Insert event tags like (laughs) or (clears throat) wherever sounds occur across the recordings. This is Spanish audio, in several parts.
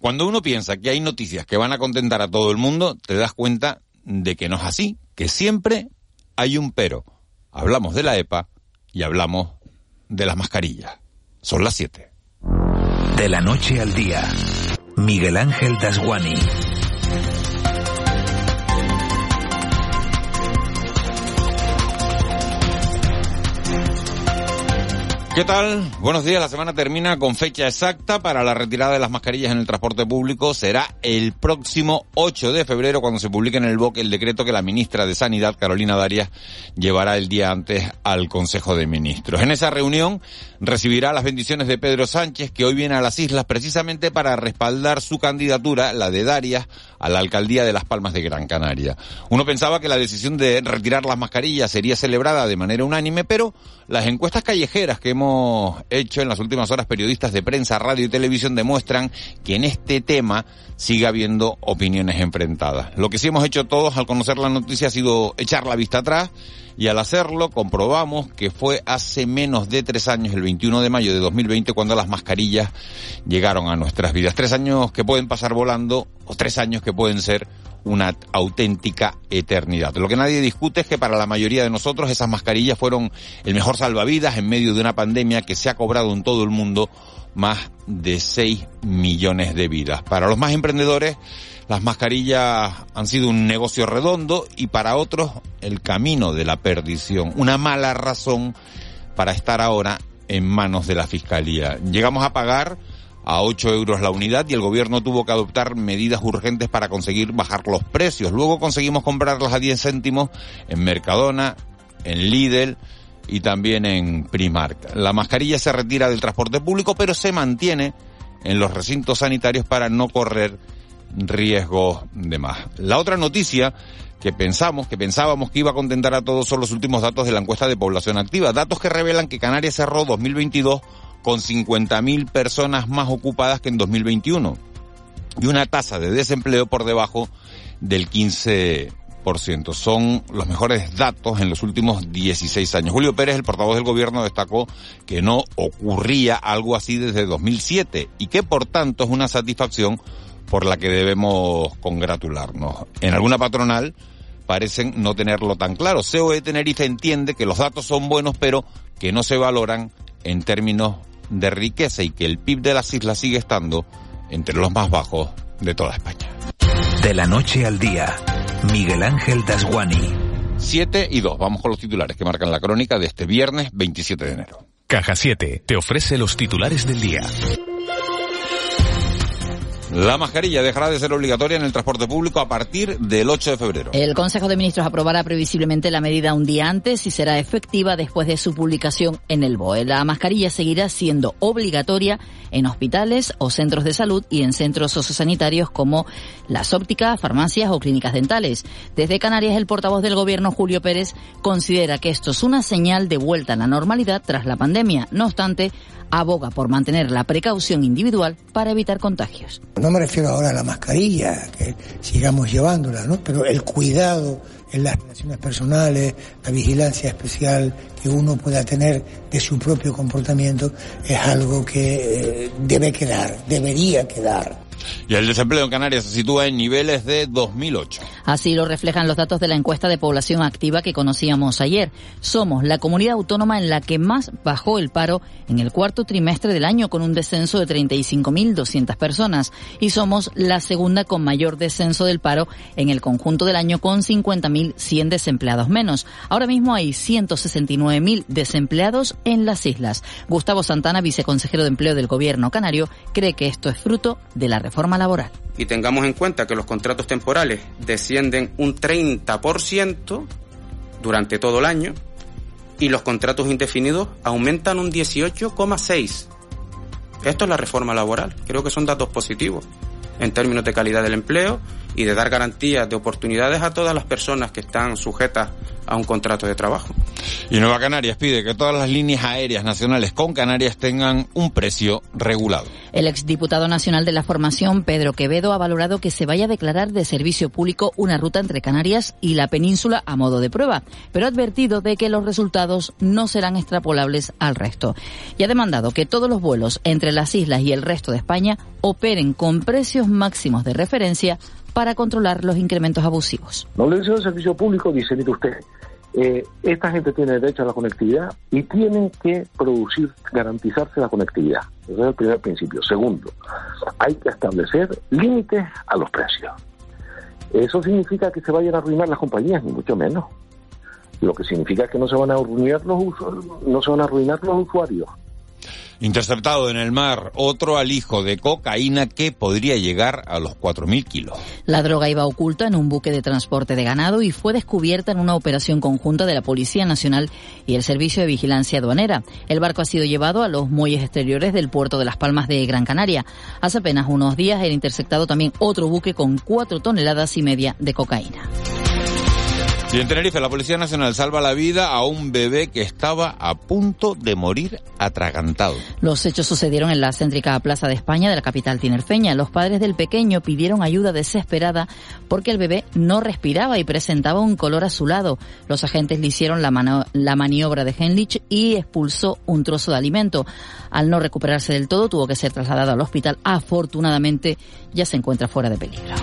Cuando uno piensa que hay noticias que van a contentar a todo el mundo, te das cuenta de que no es así, que siempre hay un pero. Hablamos de la EPA y hablamos de las mascarillas. Son las 7. De la noche al día, Miguel Ángel Dasguani. ¿Qué tal? Buenos días. La semana termina con fecha exacta para la retirada de las mascarillas en el transporte público. Será el próximo 8 de febrero cuando se publique en el BOC el decreto que la ministra de Sanidad, Carolina Darias, llevará el día antes al Consejo de Ministros. En esa reunión recibirá las bendiciones de Pedro Sánchez, que hoy viene a las islas precisamente para respaldar su candidatura, la de Darias, a la alcaldía de Las Palmas de Gran Canaria. Uno pensaba que la decisión de retirar las mascarillas sería celebrada de manera unánime, pero las encuestas callejeras que hemos hecho en las últimas horas periodistas de prensa, radio y televisión demuestran que en este tema sigue habiendo opiniones enfrentadas. Lo que sí hemos hecho todos al conocer la noticia ha sido echar la vista atrás y al hacerlo comprobamos que fue hace menos de tres años, el 21 de mayo de 2020, cuando las mascarillas llegaron a nuestras vidas. Tres años que pueden pasar volando o tres años que pueden ser una auténtica eternidad. Lo que nadie discute es que para la mayoría de nosotros esas mascarillas fueron el mejor salvavidas en medio de una pandemia que se ha cobrado en todo el mundo más de 6 millones de vidas. Para los más emprendedores, las mascarillas han sido un negocio redondo y para otros el camino de la perdición, una mala razón para estar ahora en manos de la Fiscalía. Llegamos a pagar a 8 euros la unidad y el gobierno tuvo que adoptar medidas urgentes para conseguir bajar los precios. Luego conseguimos comprarlas a 10 céntimos en Mercadona, en Lidl y también en Primark. La mascarilla se retira del transporte público pero se mantiene en los recintos sanitarios para no correr riesgos de más. La otra noticia que pensamos, que pensábamos que iba a contentar a todos son los últimos datos de la encuesta de población activa. Datos que revelan que Canarias cerró 2022 con 50.000 personas más ocupadas que en 2021 y una tasa de desempleo por debajo del 15%. Son los mejores datos en los últimos 16 años. Julio Pérez, el portavoz del gobierno, destacó que no ocurría algo así desde 2007 y que por tanto es una satisfacción por la que debemos congratularnos. En alguna patronal parecen no tenerlo tan claro. COE Tenerife entiende que los datos son buenos pero que no se valoran en términos de riqueza y que el PIB de las islas sigue estando entre los más bajos de toda España. De la noche al día, Miguel Ángel Dasguani. 7 y 2. Vamos con los titulares que marcan la crónica de este viernes 27 de enero. Caja 7 te ofrece los titulares del día. La mascarilla dejará de ser obligatoria en el transporte público a partir del 8 de febrero. El Consejo de Ministros aprobará previsiblemente la medida un día antes y será efectiva después de su publicación en el BOE. La mascarilla seguirá siendo obligatoria en hospitales o centros de salud y en centros sociosanitarios como las ópticas, farmacias o clínicas dentales. Desde Canarias, el portavoz del Gobierno, Julio Pérez, considera que esto es una señal de vuelta a la normalidad tras la pandemia. No obstante, aboga por mantener la precaución individual para evitar contagios. No me refiero ahora a la mascarilla, que sigamos llevándola, ¿no? Pero el cuidado en las relaciones personales, la vigilancia especial que uno pueda tener de su propio comportamiento es algo que eh, debe quedar, debería quedar. Y el desempleo en Canarias se sitúa en niveles de 2008. Así lo reflejan los datos de la encuesta de población activa que conocíamos ayer. Somos la comunidad autónoma en la que más bajó el paro en el cuarto trimestre del año con un descenso de 35.200 personas y somos la segunda con mayor descenso del paro en el conjunto del año con 50.100 desempleados menos. Ahora mismo hay 169.000 desempleados en las islas. Gustavo Santana, viceconsejero de empleo del gobierno canario, cree que esto es fruto de la reforma laboral. Y tengamos en cuenta que los contratos temporales descienden un 30% durante todo el año y los contratos indefinidos aumentan un 18,6%. Esto es la reforma laboral. Creo que son datos positivos. En términos de calidad del empleo y de dar garantías de oportunidades a todas las personas que están sujetas a un contrato de trabajo. Y Nueva Canarias pide que todas las líneas aéreas nacionales con Canarias tengan un precio regulado. El exdiputado nacional de la formación, Pedro Quevedo, ha valorado que se vaya a declarar de servicio público una ruta entre Canarias y la península a modo de prueba, pero ha advertido de que los resultados no serán extrapolables al resto. Y ha demandado que todos los vuelos entre las islas y el resto de España operen con precios máximos de referencia para controlar los incrementos abusivos. No le dice el servicio público, dice, mire usted, eh, esta gente tiene derecho a la conectividad y tienen que producir, garantizarse la conectividad. Ese es el primer principio. Segundo, hay que establecer límites a los precios. Eso significa que se vayan a arruinar las compañías, ni mucho menos. Lo que significa que no se van a arruinar los, no se van a arruinar los usuarios. Interceptado en el mar otro alijo de cocaína que podría llegar a los 4.000 kilos. La droga iba oculta en un buque de transporte de ganado y fue descubierta en una operación conjunta de la Policía Nacional y el Servicio de Vigilancia Aduanera. El barco ha sido llevado a los muelles exteriores del puerto de Las Palmas de Gran Canaria. Hace apenas unos días era interceptado también otro buque con cuatro toneladas y media de cocaína. Y en Tenerife, la Policía Nacional salva la vida a un bebé que estaba a punto de morir atragantado. Los hechos sucedieron en la céntrica Plaza de España de la capital tinerfeña. Los padres del pequeño pidieron ayuda desesperada porque el bebé no respiraba y presentaba un color azulado. Los agentes le hicieron la, la maniobra de Henlich y expulsó un trozo de alimento. Al no recuperarse del todo, tuvo que ser trasladado al hospital. Afortunadamente, ya se encuentra fuera de peligro.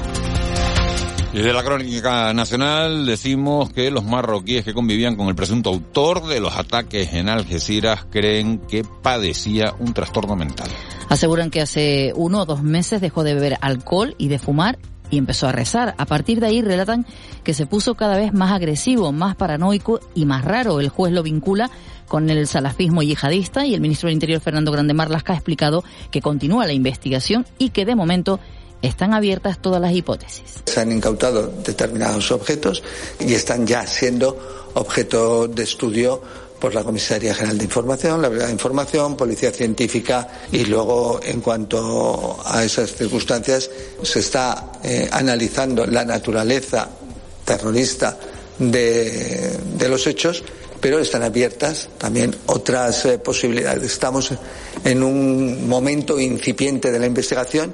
Desde la Crónica Nacional decimos que los marroquíes que convivían con el presunto autor de los ataques en Algeciras creen que padecía un trastorno mental. Aseguran que hace uno o dos meses dejó de beber alcohol y de fumar y empezó a rezar. A partir de ahí relatan que se puso cada vez más agresivo, más paranoico y más raro. El juez lo vincula con el salafismo yihadista y el ministro del Interior Fernando Grande Marlasca ha explicado que continúa la investigación y que de momento están abiertas todas las hipótesis. Se han incautado determinados objetos y están ya siendo objeto de estudio por la Comisaría General de Información, la Brigada de Información, Policía Científica y luego en cuanto a esas circunstancias se está eh, analizando la naturaleza terrorista de, los hechos, pero están abiertas también otras eh, posibilidades. Estamos en un momento incipiente de la investigación.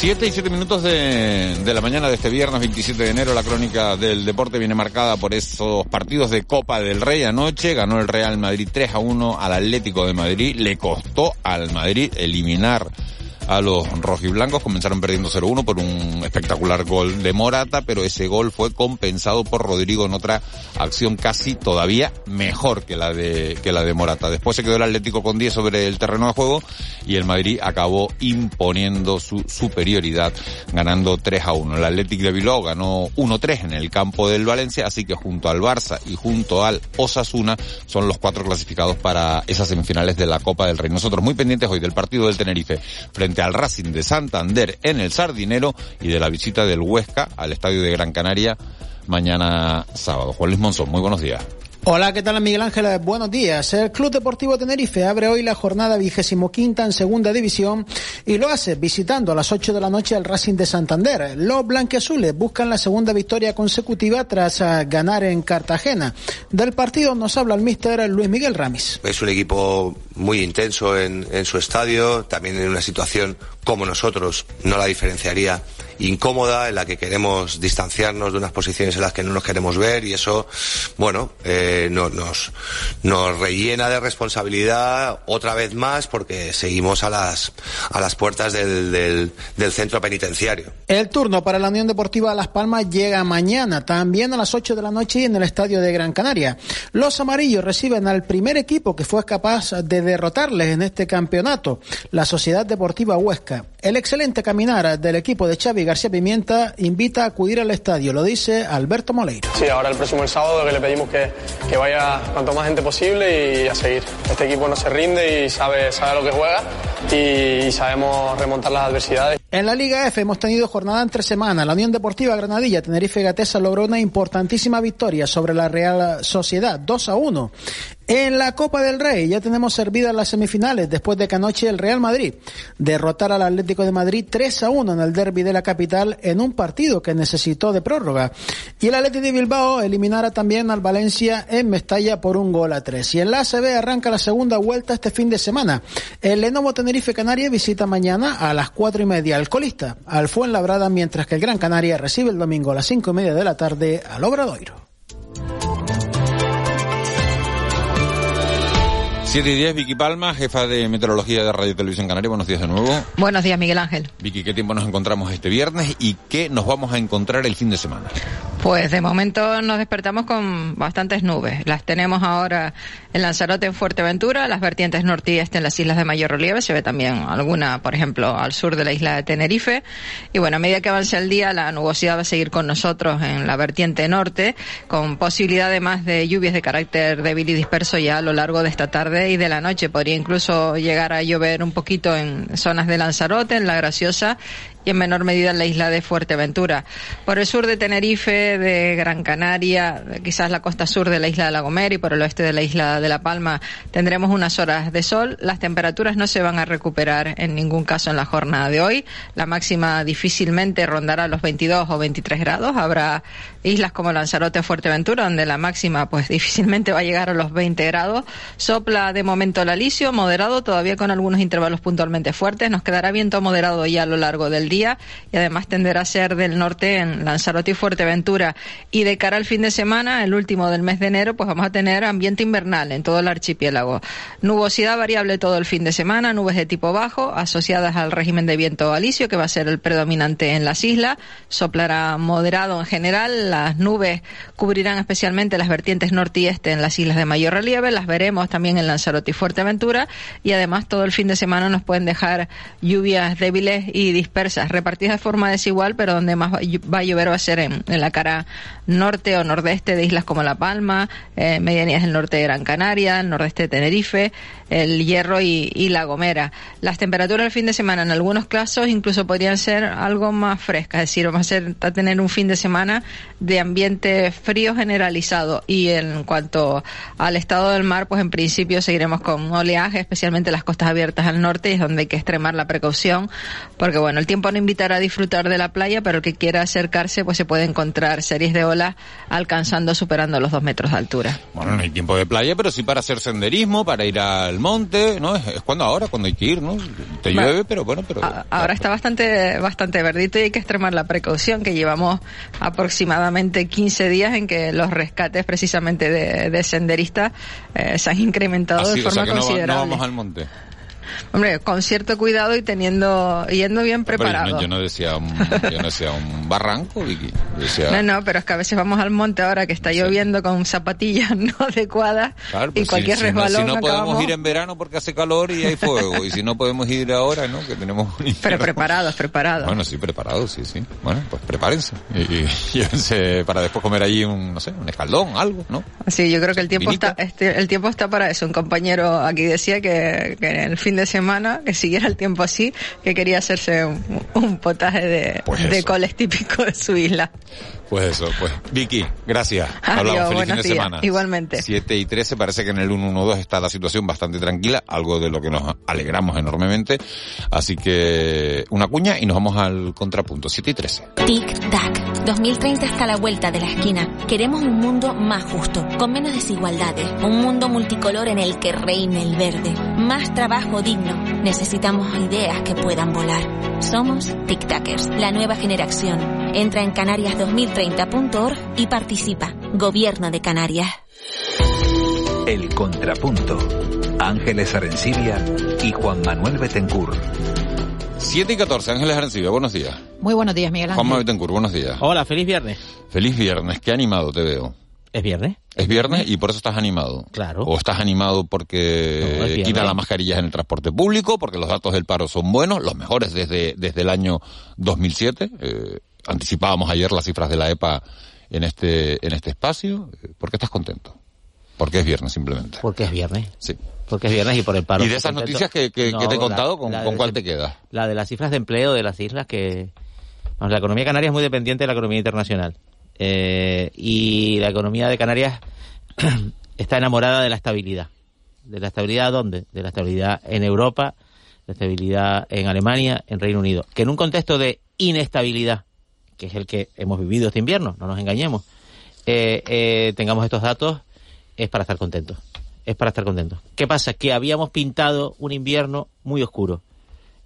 Siete y siete minutos de, de, la mañana de este viernes 27 de enero. La crónica del deporte viene marcada por esos partidos de Copa del Rey anoche. Ganó el Real Madrid 3 a 1 al Atlético de Madrid. Le costó al Madrid eliminar a los rojiblancos. Comenzaron perdiendo 0-1 por un espectacular gol de Morata, pero ese gol fue compensado por Rodrigo en otra acción casi todavía mejor que la de, que la de Morata. Después se quedó el Atlético con 10 sobre el terreno de juego y el Madrid acabó imponiendo su superioridad ganando 3 a 1. El Atlético de Bilbao ganó 1-3 en el campo del Valencia, así que junto al Barça y junto al Osasuna son los cuatro clasificados para esas semifinales de la Copa del Rey. Nosotros muy pendientes hoy del partido del Tenerife frente al Racing de Santander en el Sardinero y de la visita del Huesca al Estadio de Gran Canaria mañana sábado. Juan Luis Monzón, muy buenos días. Hola, ¿qué tal Miguel Ángel? Buenos días. El Club Deportivo Tenerife abre hoy la jornada vigésimo quinta en segunda división y lo hace visitando a las 8 de la noche al Racing de Santander. Los blanqueazules buscan la segunda victoria consecutiva tras uh, ganar en Cartagena. Del partido nos habla el míster Luis Miguel Ramis. Es un equipo muy intenso en, en su estadio, también en una situación como nosotros, no la diferenciaría incómoda, en la que queremos distanciarnos de unas posiciones en las que no nos queremos ver y eso, bueno, eh, no, nos, nos rellena de responsabilidad otra vez más porque seguimos a las, a las puertas del, del, del, centro penitenciario. El turno para la Unión Deportiva Las Palmas llega mañana, también a las 8 de la noche en el estadio de Gran Canaria. Los amarillos reciben al primer equipo que fue capaz de derrotarles en este campeonato, la Sociedad Deportiva Huesca. El excelente caminar del equipo de Xavi García Pimienta invita a acudir al estadio, lo dice Alberto Moleiro. Sí, ahora el próximo el sábado que le pedimos que, que vaya cuanto más gente posible y a seguir. Este equipo no se rinde y sabe, sabe lo que juega y, y sabemos remontar las adversidades. En la Liga F hemos tenido jornada entre semana. La Unión Deportiva Granadilla Tenerife Gatesa logró una importantísima victoria sobre la Real Sociedad, 2 a 1. En la Copa del Rey ya tenemos servidas las semifinales después de que anoche el Real Madrid derrotara al Atlético de Madrid 3 a 1 en el derby de la capital en un partido que necesitó de prórroga. Y el Atlético de Bilbao eliminara también al Valencia en Mestalla por un gol a 3. Y en la ACB arranca la segunda vuelta este fin de semana. El Lenovo Tenerife Canarias visita mañana a las cuatro y media al colista, al Fuenlabrada, mientras que el Gran Canaria recibe el domingo a las cinco y media de la tarde al Obradoiro. 7 y 10, Vicky Palma, jefa de meteorología de Radio Televisión Canaria. Buenos días de nuevo. Buenos días, Miguel Ángel. Vicky, ¿qué tiempo nos encontramos este viernes y qué nos vamos a encontrar el fin de semana? Pues de momento nos despertamos con bastantes nubes. Las tenemos ahora en Lanzarote, en Fuerteventura, las vertientes norte y este en las islas de mayor relieve. Se ve también alguna, por ejemplo, al sur de la isla de Tenerife. Y bueno, a medida que avance el día, la nubosidad va a seguir con nosotros en la vertiente norte, con posibilidad además de lluvias de carácter débil y disperso ya a lo largo de esta tarde y de la noche. Podría incluso llegar a llover un poquito en zonas de Lanzarote, en La Graciosa y en menor medida en la isla de Fuerteventura. Por el sur de Tenerife, de Gran Canaria, quizás la costa sur de la isla de La Gomera y por el oeste de la isla de La Palma tendremos unas horas de sol. Las temperaturas no se van a recuperar en ningún caso en la jornada de hoy. La máxima difícilmente rondará los 22 o 23 grados. Habrá islas como Lanzarote o Fuerteventura donde la máxima pues (laughs) difícilmente va a llegar a los 20 grados. Sopla de momento el alisio, moderado, todavía con algunos intervalos puntualmente fuertes. Nos quedará viento moderado ya a lo largo del día y además tenderá a ser del norte en Lanzarote y Fuerteventura. Y de cara al fin de semana, el último del mes de enero, pues vamos a tener ambiente invernal en todo el archipiélago. Nubosidad variable todo el fin de semana, nubes de tipo bajo asociadas al régimen de viento alisio que va a ser el predominante en las islas. Soplará moderado en general, las nubes cubrirán especialmente las vertientes norte y este en las islas de mayor relieve, las veremos también en Lanzarote y Fuerteventura y además todo el fin de semana nos pueden dejar lluvias débiles y dispersas repartidas de forma desigual, pero donde más va a llover va a ser en, la cara norte o nordeste de islas como La Palma, eh, medianías del norte de Gran Canaria, el nordeste de Tenerife, el Hierro y, y, La Gomera. Las temperaturas del fin de semana en algunos casos incluso podrían ser algo más frescas, es decir, vamos a, ser, a tener un fin de semana de ambiente frío generalizado y en cuanto al estado del mar, pues en principio seguiremos con oleaje, especialmente las costas abiertas al norte, es donde hay que extremar la precaución, porque bueno, el tiempo no invitará a disfrutar de la playa, pero el que quiera acercarse, pues se puede encontrar series de olas alcanzando, superando los dos metros de altura. Bueno, no hay tiempo de playa, pero sí para hacer senderismo, para ir al monte, ¿no? Es, cuando ahora, cuando hay que ir, ¿no? Te llueve, pero bueno, pero... ahora está bastante, bastante verdito y hay que extremar la precaución que llevamos aproximadamente 15 días en que los rescates precisamente de, senderistas eh, se han incrementado de forma considerable. no vamos al monte. Hombre, con cierto cuidado y teniendo, yendo bien preparado. yo, no, decía un, yo no decía un barranco, Vicky. No, no, pero es que a veces vamos al monte ahora que está lloviendo con zapatillas (laughs) no adecuadas y pues cualquier si, resbalón. Si no, podemos ir en verano porque hace calor y hay fuego, y si no podemos ir ahora, ¿no? Que tenemos un Pero preparados, preparados. Bueno, sí, preparados, sí, sí. Bueno, pues prepárense. Y, y, (laughs) para después comer allí un, no sé, un escaldón, algo, ¿no? Sí, yo creo que el tiempo está, este, el tiempo está para eso. Un compañero aquí decía que, que en el fin de semana, que siguiera el tiempo así, que quería hacerse un, potaje de, pues de coles típico de su isla. Pues eso, pues. Vicky, gracias. Hablamos, feliz fin de días. semana. Igualmente. 7 y 13, parece que en el 112 está la situación bastante tranquila, algo de lo que nos alegramos enormemente. Así que una cuña y nos vamos al contrapunto. 7 y 13. Tic-tac. 2030 está a la vuelta de la esquina. Queremos un mundo más justo, con menos desigualdades. Un mundo multicolor en el que reine el verde. Más trabajo digno. Necesitamos ideas que puedan volar. Somos Tic-Tackers, la nueva generación. Entra en Canarias 2030 30.org y participa. Gobierno de Canarias. El Contrapunto. Ángeles Arencibia y Juan Manuel Betencur. 7 y 14, Ángeles Arencibia, buenos días. Muy buenos días, Miguel Ángel. Juan Manuel Betencur, buenos días. Hola, feliz viernes. Feliz viernes, qué animado te veo. Es viernes. Es viernes y por eso estás animado. Claro. O estás animado porque No, quitan las mascarillas en el transporte público, porque los datos del paro son buenos, los mejores desde, desde el año 2007. Eh, anticipábamos ayer las cifras de la EPA en este, en este espacio. Eh, ¿Por qué estás contento? Porque es viernes, simplemente. Porque es viernes. Sí. Porque es viernes y por el paro. Y de esas Contento. noticias que, que- que No, te he contado, ¿con, la con de- cuál te quedas? La de las cifras de empleo de las islas que... vamos, la economía canaria es muy dependiente de la economía internacional. Eh, y la economía de Canarias (clears throat) está enamorada de la estabilidad. ¿De la estabilidad dónde? De la estabilidad en Europa, la estabilidad en Alemania, en Reino Unido. Que en un contexto de inestabilidad, que es el que hemos vivido este invierno, no nos engañemos, eh, eh, tengamos estos datos, es para estar contentos. Es para estar contentos. ¿Qué pasa? Que habíamos pintado un invierno muy oscuro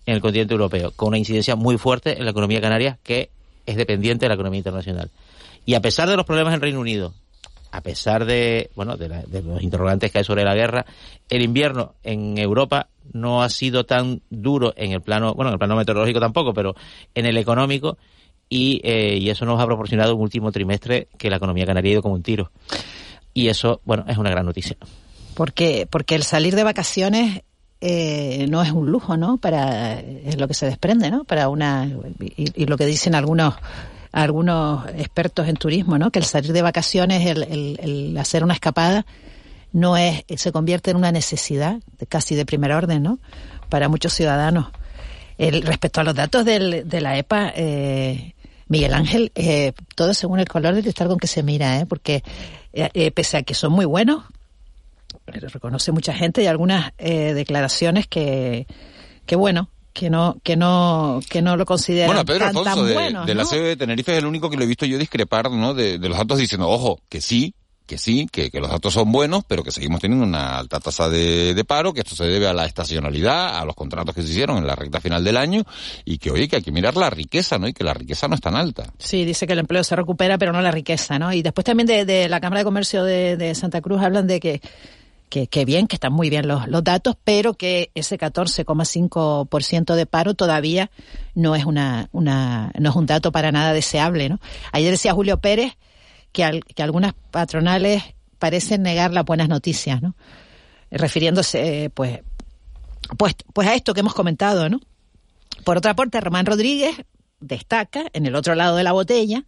en el continente europeo, con una incidencia muy fuerte en la economía canaria que es dependiente de la economía internacional. Y a pesar de los problemas en Reino Unido, a pesar de, bueno, de, la- de los interrogantes que hay sobre la guerra, el invierno en Europa no ha sido tan duro en el plano, bueno, en el plano meteorológico tampoco, pero en el económico y, eh, y eso nos ha proporcionado un último trimestre que la economía canaria ha ido como un tiro. Y eso, bueno, es una gran noticia. Porque, porque el salir de vacaciones eh, no es un lujo, ¿no? Para, es lo que se desprende, ¿no? Para una, y, lo que dicen algunos, algunos expertos en turismo, ¿no? Que el salir de vacaciones, el, el, el hacer una escapada, no es, se convierte en una necesidad casi de primer orden, ¿no? Para muchos ciudadanos. El, respecto a los datos del, de la EPA, eh, Miguel Ángel, eh, todo según el color del cristal con que se mira, ¿eh? Porque eh, eh, pese a que son muy buenos, reconoce mucha gente y algunas eh, declaraciones que, que bueno, que no, que no, que no lo consideran Bueno, Pedro tan, Alfonso tan de, buenos, de la ¿no? sede de Tenerife es el único que lo he visto yo discrepar ¿no? de, de los datos diciendo, ojo, que sí, que sí, que, que los datos son buenos, pero que seguimos teniendo una alta tasa de, de paro, que esto se debe a la estacionalidad, a los contratos que se hicieron en la recta final del año, y que oye, que hay que mirar la riqueza, ¿no? Y que la riqueza no es tan alta. Sí, dice que el empleo se recupera, pero no la riqueza, ¿no? Y después también de, de la Cámara de Comercio de, de Santa Cruz hablan de que, que, bien, que están muy bien los, los datos, pero que ese 14,5% de paro todavía no es una, una, no es un dato para nada deseable, ¿no? Ayer decía Julio Pérez que, al- que algunas patronales parecen negar las buenas noticias, ¿no? Refiriéndose, eh, pues, pues, pues a esto que hemos comentado, ¿no? Por otra parte, Román Rodríguez destaca en el otro lado de la botella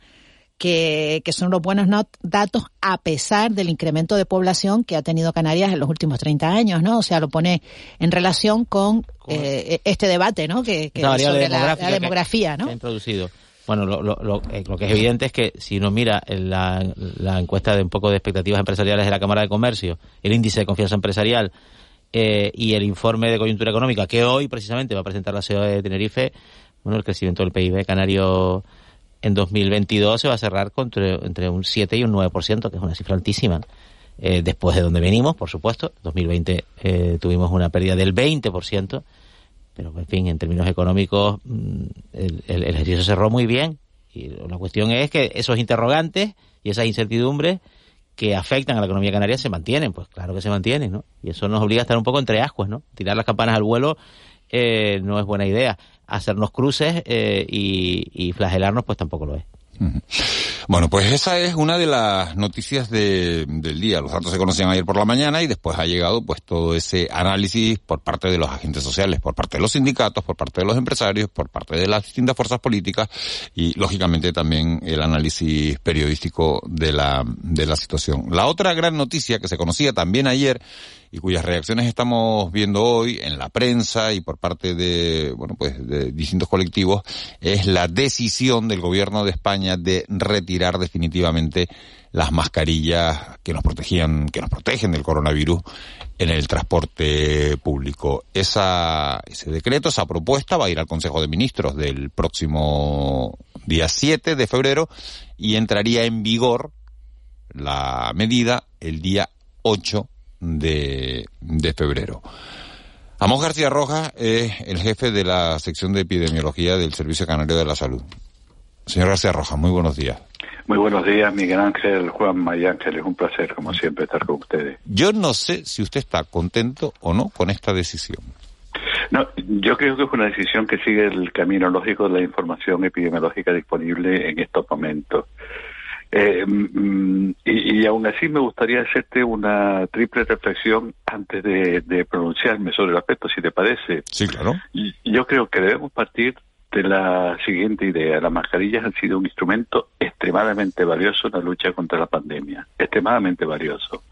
que, que son los buenos datos a pesar del incremento de población que ha tenido Canarias en los últimos 30 años, ¿no? O sea, lo pone en relación con eh, este debate, ¿no? Que, que sobre la, demografía, que ¿no? ha introducido. Bueno, lo, lo, lo, eh, lo que es evidente es que si uno mira en la, la encuesta de un poco de expectativas empresariales de la Cámara de Comercio, el índice de confianza empresarial eh, y el informe de coyuntura económica que hoy precisamente va a presentar la ciudad de Tenerife, bueno, el crecimiento del PIB canario en 2022 se va a cerrar con entre, un 7 y un 9%, que es una cifra altísima. Eh, después de donde venimos, por supuesto. 2020 eh, tuvimos una pérdida del 20%, pero en fin, en términos económicos, mm, el- el ejercicio cerró muy bien. Y la cuestión es que esos interrogantes y esas incertidumbres que afectan a la economía canaria se mantienen, pues claro que se mantienen, ¿no? Y eso nos obliga a estar un poco entre ascuas, ¿no? Tirar las campanas al vuelo eh, no es buena idea. Hacernos cruces eh, y, y flagelarnos, pues tampoco lo es. Bueno, pues esa es una de las noticias de- del día. Los datos se conocían ayer por la mañana y después ha llegado pues todo ese análisis por parte de los agentes sociales, por parte de los sindicatos, por parte de los empresarios, por parte de las distintas fuerzas políticas y lógicamente también el análisis periodístico de la, de la situación. La otra gran noticia que se conocía también ayer y cuyas reacciones estamos viendo hoy en la prensa y por parte de, bueno, pues de distintos colectivos es la decisión del gobierno de España de retirar definitivamente las mascarillas que nos protegían, que nos protegen del coronavirus en el transporte público. Esa, ese decreto, esa propuesta va a ir al Consejo de Ministros del próximo día 7 de febrero y entraría en vigor la medida el día 8 de, de febrero. Amos García Rojas es el jefe de la sección de epidemiología del Servicio Canario de la Salud. Señor García Rojas, muy buenos días. Muy buenos días, Miguel Ángel, Juan May Ángel. Es un placer, como siempre, estar con ustedes. Yo no sé si usted está contento o no con esta decisión. No, yo creo que es una decisión que sigue el camino lógico de la información epidemiológica disponible en estos momentos. Eh, mm, y, y, aún así me gustaría hacerte una triple reflexión antes de, de, pronunciarme sobre el aspecto, si te parece. Sí, claro. Yo creo que debemos partir de la siguiente idea. Las mascarillas han sido un instrumento extremadamente valioso en la lucha contra la pandemia. Extremadamente valioso.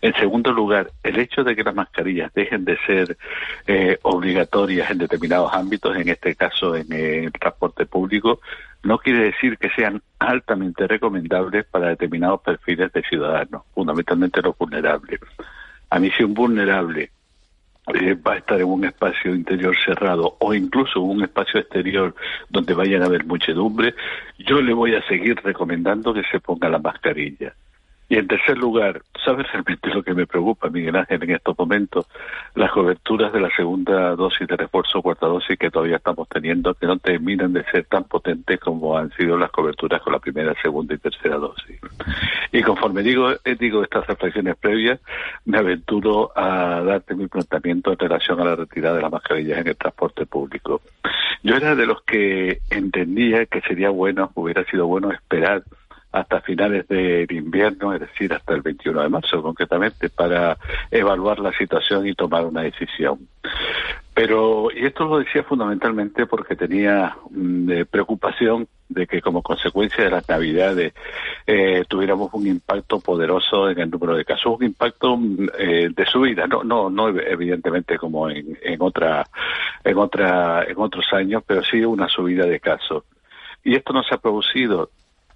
En segundo lugar, el hecho de que las mascarillas dejen de ser eh, obligatorias en determinados ámbitos, en este caso en el transporte público, no quiere decir que sean altamente recomendables para determinados perfiles de ciudadanos, fundamentalmente los vulnerables. A mí si un vulnerable eh, va a estar en un espacio interior cerrado o incluso un espacio exterior donde vayan a haber muchedumbre, yo le voy a seguir recomendando que se ponga la mascarilla. Y en tercer lugar, ¿sabes realmente lo que me preocupa, Miguel Ángel, en estos momentos? Las coberturas de la segunda dosis de refuerzo, cuarta dosis que todavía estamos teniendo, que no terminan de ser tan potentes como han sido las coberturas con la primera, segunda y tercera dosis. Y conforme digo, eh, digo estas reflexiones previas, me aventuro a darte mi planteamiento en relación a la retirada de las mascarillas en el transporte público. Yo era de los que entendía que sería bueno, hubiera sido bueno esperar hasta finales del invierno, es decir, hasta el 21 de marzo concretamente, para evaluar la situación y tomar una decisión. Pero, y esto lo decía fundamentalmente porque tenía mm, preocupación de que como consecuencia de las navidades eh, tuviéramos un impacto poderoso en el número de casos, un impacto mm, eh, de subida, no, no, no evidentemente como en, en otra, en otra, en otros años, pero sí una subida de casos. Y esto no se ha producido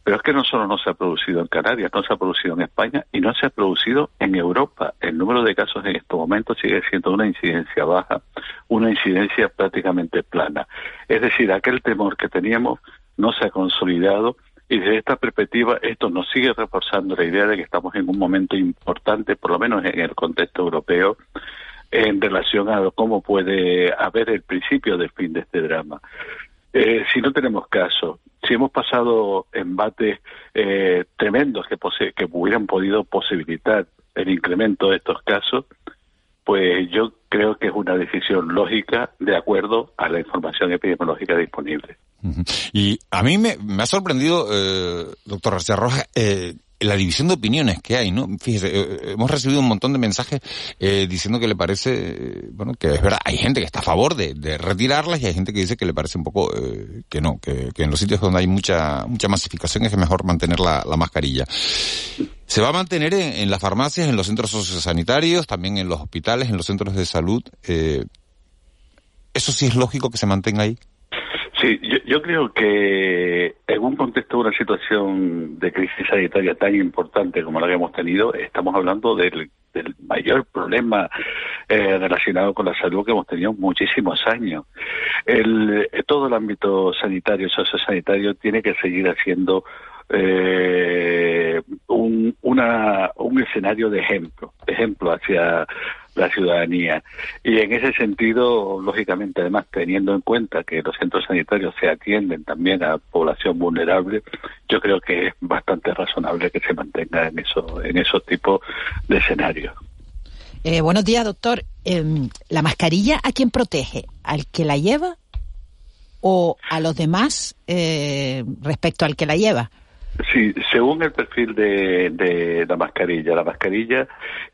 pero es que no solo no se ha producido en Canarias, no se ha producido en España y no se ha producido en Europa. El número de casos en estos momentos sigue siendo una incidencia baja, una incidencia prácticamente plana. Es decir, aquel temor que teníamos no se ha consolidado y desde esta perspectiva esto nos sigue reforzando la idea de que estamos en un momento importante, por lo menos en el contexto europeo, en relación a cómo puede haber el principio del fin de este drama. Eh, si no tenemos caso, si hemos pasado embates eh, tremendos que, que hubieran podido posibilitar el incremento de estos casos, pues yo creo que es una decisión lógica de acuerdo a la información epidemiológica disponible. Y a mí me, ha sorprendido, eh, doctor García Rojas, eh, la división de opiniones que hay, ¿no? Fíjese, eh, eh, hemos recibido un montón de mensajes eh, diciendo que le parece, eh, bueno, que es verdad, hay gente que está a favor de, retirarlas y hay gente que dice que le parece un poco que no, que, en los sitios donde hay mucha mucha masificación es mejor mantener la, la mascarilla. Se va a mantener en, las farmacias, en los centros sociosanitarios, también en los hospitales, en los centros de salud. ¿Eso sí es lógico que se mantenga ahí? Sí, yo, creo que en un contexto de una situación de crisis sanitaria tan importante como la que hemos tenido, estamos hablando del, del mayor problema eh, relacionado con la salud que hemos tenido muchísimos años. El, todo el ámbito sanitario, sociosanitario, tiene que seguir haciendo eh, un, una, un escenario de ejemplo, ejemplo hacia la ciudadanía. Y en ese sentido, lógicamente, además, teniendo en cuenta que los centros sanitarios se atienden también a población vulnerable, yo creo que es bastante razonable que se mantenga en, eso, en esos tipos de escenarios. Eh, buenos días, doctor. Eh, ¿La mascarilla a quién protege? ¿Al que la lleva o a los demás eh, respecto al que la lleva? Sí, según el perfil de, de, la mascarilla. La mascarilla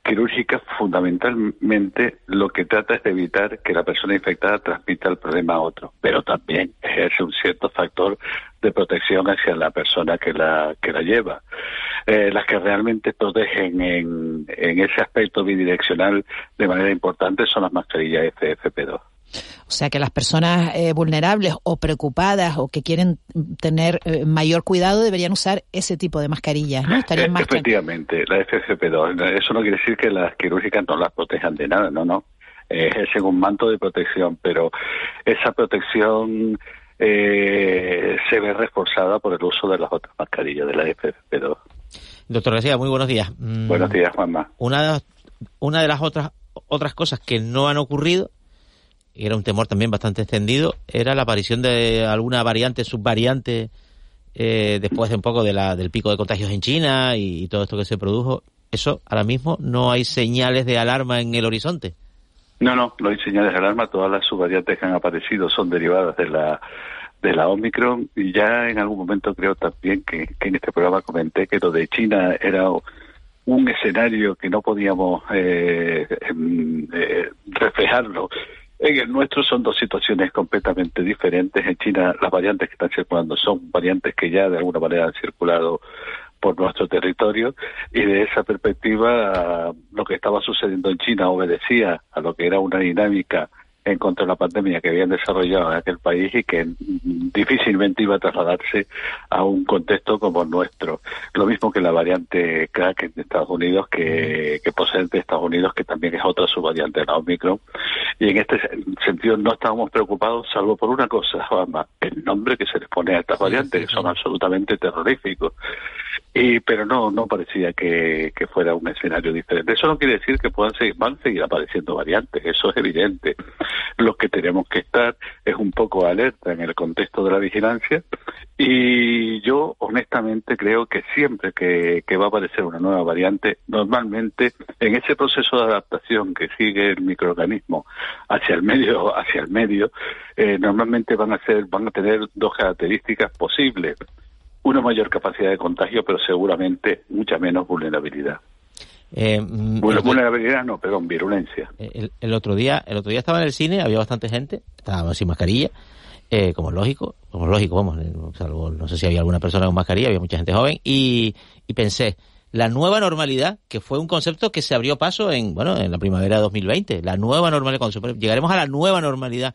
quirúrgica fundamentalmente lo que trata es de evitar que la persona infectada transmita el problema a otro, pero también ejerce un cierto factor de protección hacia la persona que la, que la lleva. Eh, las que realmente protegen en, en ese aspecto bidireccional de manera importante son las mascarillas FFP2. O sea que las personas eh, vulnerables o preocupadas o que quieren tener eh, mayor cuidado deberían usar ese tipo de mascarillas, ¿no? Estarían más Efectivamente, la FFP2. Eso no quiere decir que las quirúrgicas no las protejan de nada, no, no. Eh, es un manto de protección, pero esa protección eh, se ve reforzada por el uso de las otras mascarillas, de la FFP2. Doctor García, muy buenos días. Buenos días, Juanma. Una, una de las otras, otras cosas que no han ocurrido y era un temor también bastante extendido, era la aparición de alguna variante, subvariante, eh, después de un poco de la, del pico de contagios en China y, todo esto que se produjo. Eso, ahora mismo, no hay señales de alarma en el horizonte. No, no, no hay señales de alarma. Todas las subvariantes que han aparecido son derivadas de la de la Omicron y ya en algún momento creo también que, en este programa comenté que lo de China era un escenario que no podíamos eh, em, eh, reflejarlo. En el nuestro son dos situaciones completamente diferentes. En China las variantes que están circulando son variantes que ya de alguna manera han circulado por nuestro territorio y de esa perspectiva lo que estaba sucediendo en China obedecía a lo que era una dinámica en contra de la pandemia que habían desarrollado en aquel país y que difícilmente iba a trasladarse a un contexto como el nuestro. Lo mismo que la variante crack de Estados Unidos, que, que de Estados Unidos, que también es otra subvariante de la Omicron. Y en este sentido no estábamos preocupados, salvo por una cosa, el nombre que se les pone a estas variantes, que son absolutamente terroríficos. Y, pero no, no parecía que, fuera un escenario diferente. Eso no quiere decir que puedan seguir, van a seguir apareciendo variantes, eso es evidente. Lo que tenemos que estar es un poco alerta en el contexto de la vigilancia y yo honestamente creo que siempre que, que va a aparecer una nueva variante, normalmente en ese proceso de adaptación que sigue el microorganismo hacia el medio, hacia el medio, eh, normalmente van a ser, van a tener dos características posibles una mayor capacidad de contagio, pero seguramente mucha menos vulnerabilidad. Eh, mm, vulnerabilidad no, perdón, virulencia. El, otro día, el otro día estaba en el cine, había bastante gente, estaba sin mascarilla, eh, como es lógico, como es lógico, vamos, eh, salvo, no sé si había alguna persona con mascarilla, había mucha gente joven, y, y pensé, la nueva normalidad, que fue un concepto que se abrió paso en, bueno, en la primavera de 2020, la nueva normalidad, cuando llegaremos a la nueva normalidad.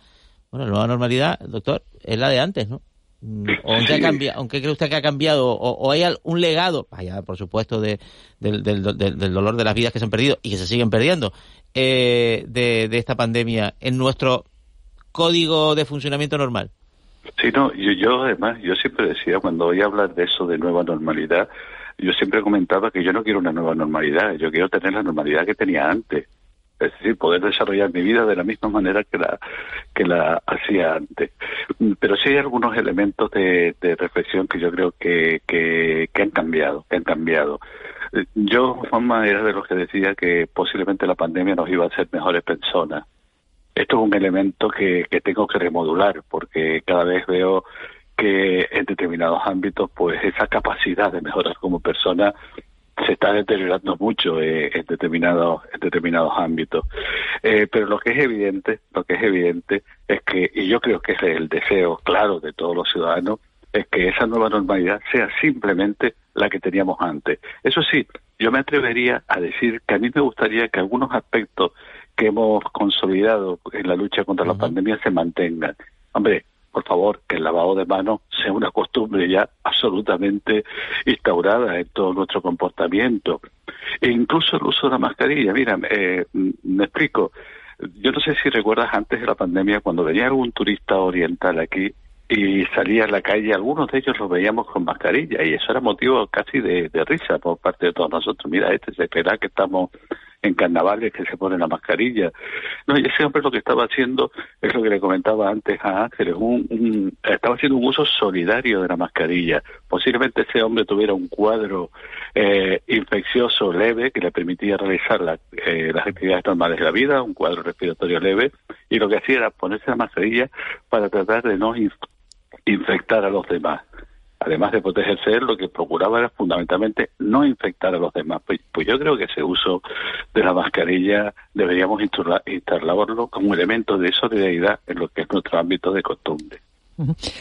Bueno, la nueva normalidad, doctor, es la de antes, ¿no? Mm, (laughs) ¿O en qué, aunque cree usted que ha cambiado? ¿O, hay un legado, allá por supuesto, de, del, del, dolor de las vidas que se han perdido y que se siguen perdiendo, eh, de, esta pandemia en nuestro código de funcionamiento normal? Sí, no, yo, yo además, yo siempre decía, cuando voy a hablar de eso de nueva normalidad, yo siempre comentaba que yo no quiero una nueva normalidad, yo quiero tener la normalidad que tenía antes es decir, poder desarrollar mi vida de la misma manera que la que la hacía antes. Pero sí hay algunos elementos de, reflexión que yo creo que, que, han cambiado, que han cambiado. Yo, Juanma, era de los que decía que posiblemente la pandemia nos iba a hacer mejores personas. Esto es un elemento que, que tengo que remodular porque cada vez veo que en determinados ámbitos, pues esa capacidad de mejorar como persona se está deteriorando mucho eh, en determinados en determinados ámbitos. Eh, pero lo que es evidente lo que es evidente es que y yo creo que es el deseo claro de todos los ciudadanos es que esa nueva normalidad sea simplemente la que teníamos antes. Eso sí yo me atrevería a decir que a mí me gustaría que algunos aspectos que hemos consolidado en la lucha contra la pandemia se mantengan. Hombre por favor, que el lavado de manos sea una costumbre ya absolutamente instaurada en todo nuestro comportamiento. E incluso el uso de la mascarilla. Mira, eh, me explico. Yo no sé si recuerdas antes de la pandemia, cuando venía algún turista oriental aquí y salía a la calle, algunos de ellos los veíamos con mascarilla y eso era motivo casi de, de risa por parte de todos nosotros. Mira, este se espera que estamos en carnavales que se pone la mascarilla. No, y ese hombre lo que estaba haciendo es lo que le comentaba antes a Ángeles, un, estaba haciendo un uso solidario de la mascarilla. Posiblemente ese hombre tuviera un cuadro eh, infeccioso leve que le permitía realizar eh, las actividades normales de la vida, un cuadro respiratorio leve, y lo que hacía era ponerse la mascarilla para tratar de no infectar a los demás además de protegerse lo que procuraba era fundamentalmente no infectar a los demás. Pues, pues yo creo que ese uso de la mascarilla deberíamos instalarlo como elemento de solidaridad en lo que es nuestro ámbito de costumbre.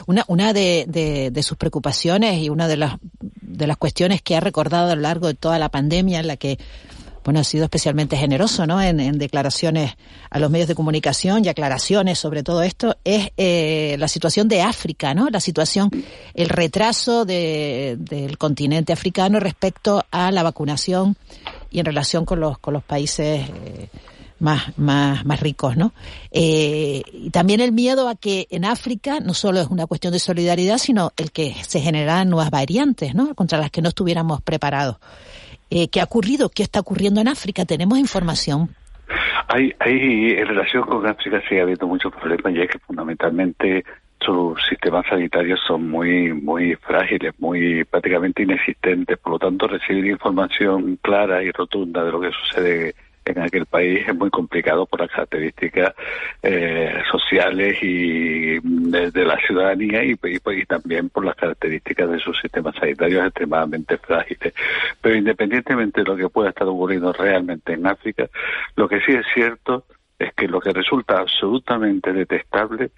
Una, una de, de, sus preocupaciones y una de las, de las cuestiones que ha recordado a lo largo de toda la pandemia en la que bueno, ha sido especialmente generoso, ¿no? En, declaraciones a los medios de comunicación y aclaraciones sobre todo esto, es eh, la situación de África, ¿no? La situación, el retraso del continente africano respecto a la vacunación y en relación con los, con los países eh, más, más, más ricos, ¿no? Eh, y también el miedo a que en África no solo es una cuestión de solidaridad, sino el que se generan nuevas variantes, ¿no? Contra las que no estuviéramos preparados. Eh, ¿Qué ha ocurrido? ¿Qué está ocurriendo en África? ¿Tenemos información? Hay, hay, en relación con África sigue habiendo muchos problemas y es que fundamentalmente sus sistemas sanitarios son muy muy frágiles, muy prácticamente inexistentes, por lo tanto recibir información clara y rotunda de lo que sucede en aquel país es muy complicado por las características eh, sociales y de, la ciudadanía y, y, también por las características de sus sistemas sanitarios extremadamente frágiles. Pero independientemente de lo que pueda estar ocurriendo realmente en África, lo que sí es cierto es que lo que resulta absolutamente detestable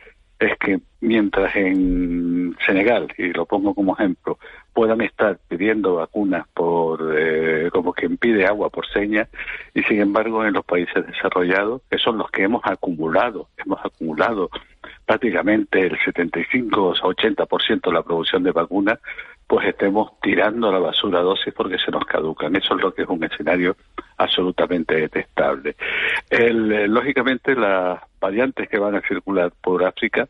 es que mientras en Senegal, y lo pongo como ejemplo, puedan estar pidiendo vacunas por eh, como quien pide agua por señas y sin embargo en los países desarrollados, que son los que hemos acumulado, hemos acumulado prácticamente el 75 o 80% de la producción de vacunas, pues estemos tirando la basura dosis porque se nos caducan. Eso es lo que es un escenario absolutamente detestable. Eh, lógicamente, las variantes que van a circular por África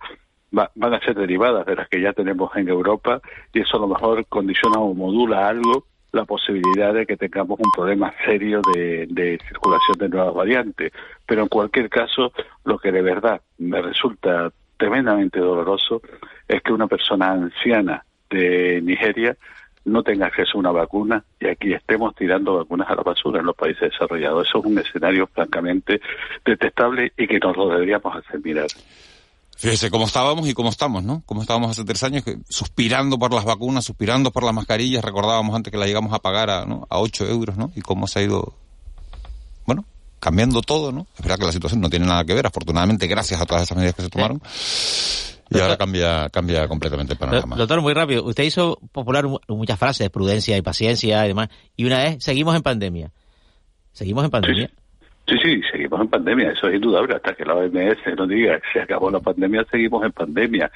van a ser derivadas de las que ya tenemos en Europa y eso a lo mejor condiciona o modula algo la posibilidad de que tengamos un problema serio de, circulación de nuevas variantes. Pero en cualquier caso, lo que de verdad me resulta tremendamente doloroso es que una persona anciana de Nigeria no tenga acceso a una vacuna y aquí estemos tirando vacunas a la basura en los países desarrollados. Eso es un escenario francamente detestable y que nos lo deberíamos hacer mirar. Fíjese cómo estábamos y cómo estamos, ¿no? Cómo estábamos hace tres años, suspirando por las vacunas, suspirando por las mascarillas. Recordábamos antes que la llegamos a pagar a, ¿no? a 8 euros, ¿no? Y cómo se ha ido, bueno, cambiando todo, ¿no? Es verdad que la situación no tiene nada que ver, afortunadamente, gracias a todas esas medidas que se tomaron. Y ahora cambia, cambia completamente el panorama. Doctor, muy rápido. Usted hizo popular muchas frases, prudencia y paciencia y demás. Y una vez, seguimos en pandemia. ¿Seguimos en pandemia? Sí, sí, seguimos en pandemia, eso es indudable, hasta que la OMS nos diga que se acabó la pandemia, seguimos en pandemia.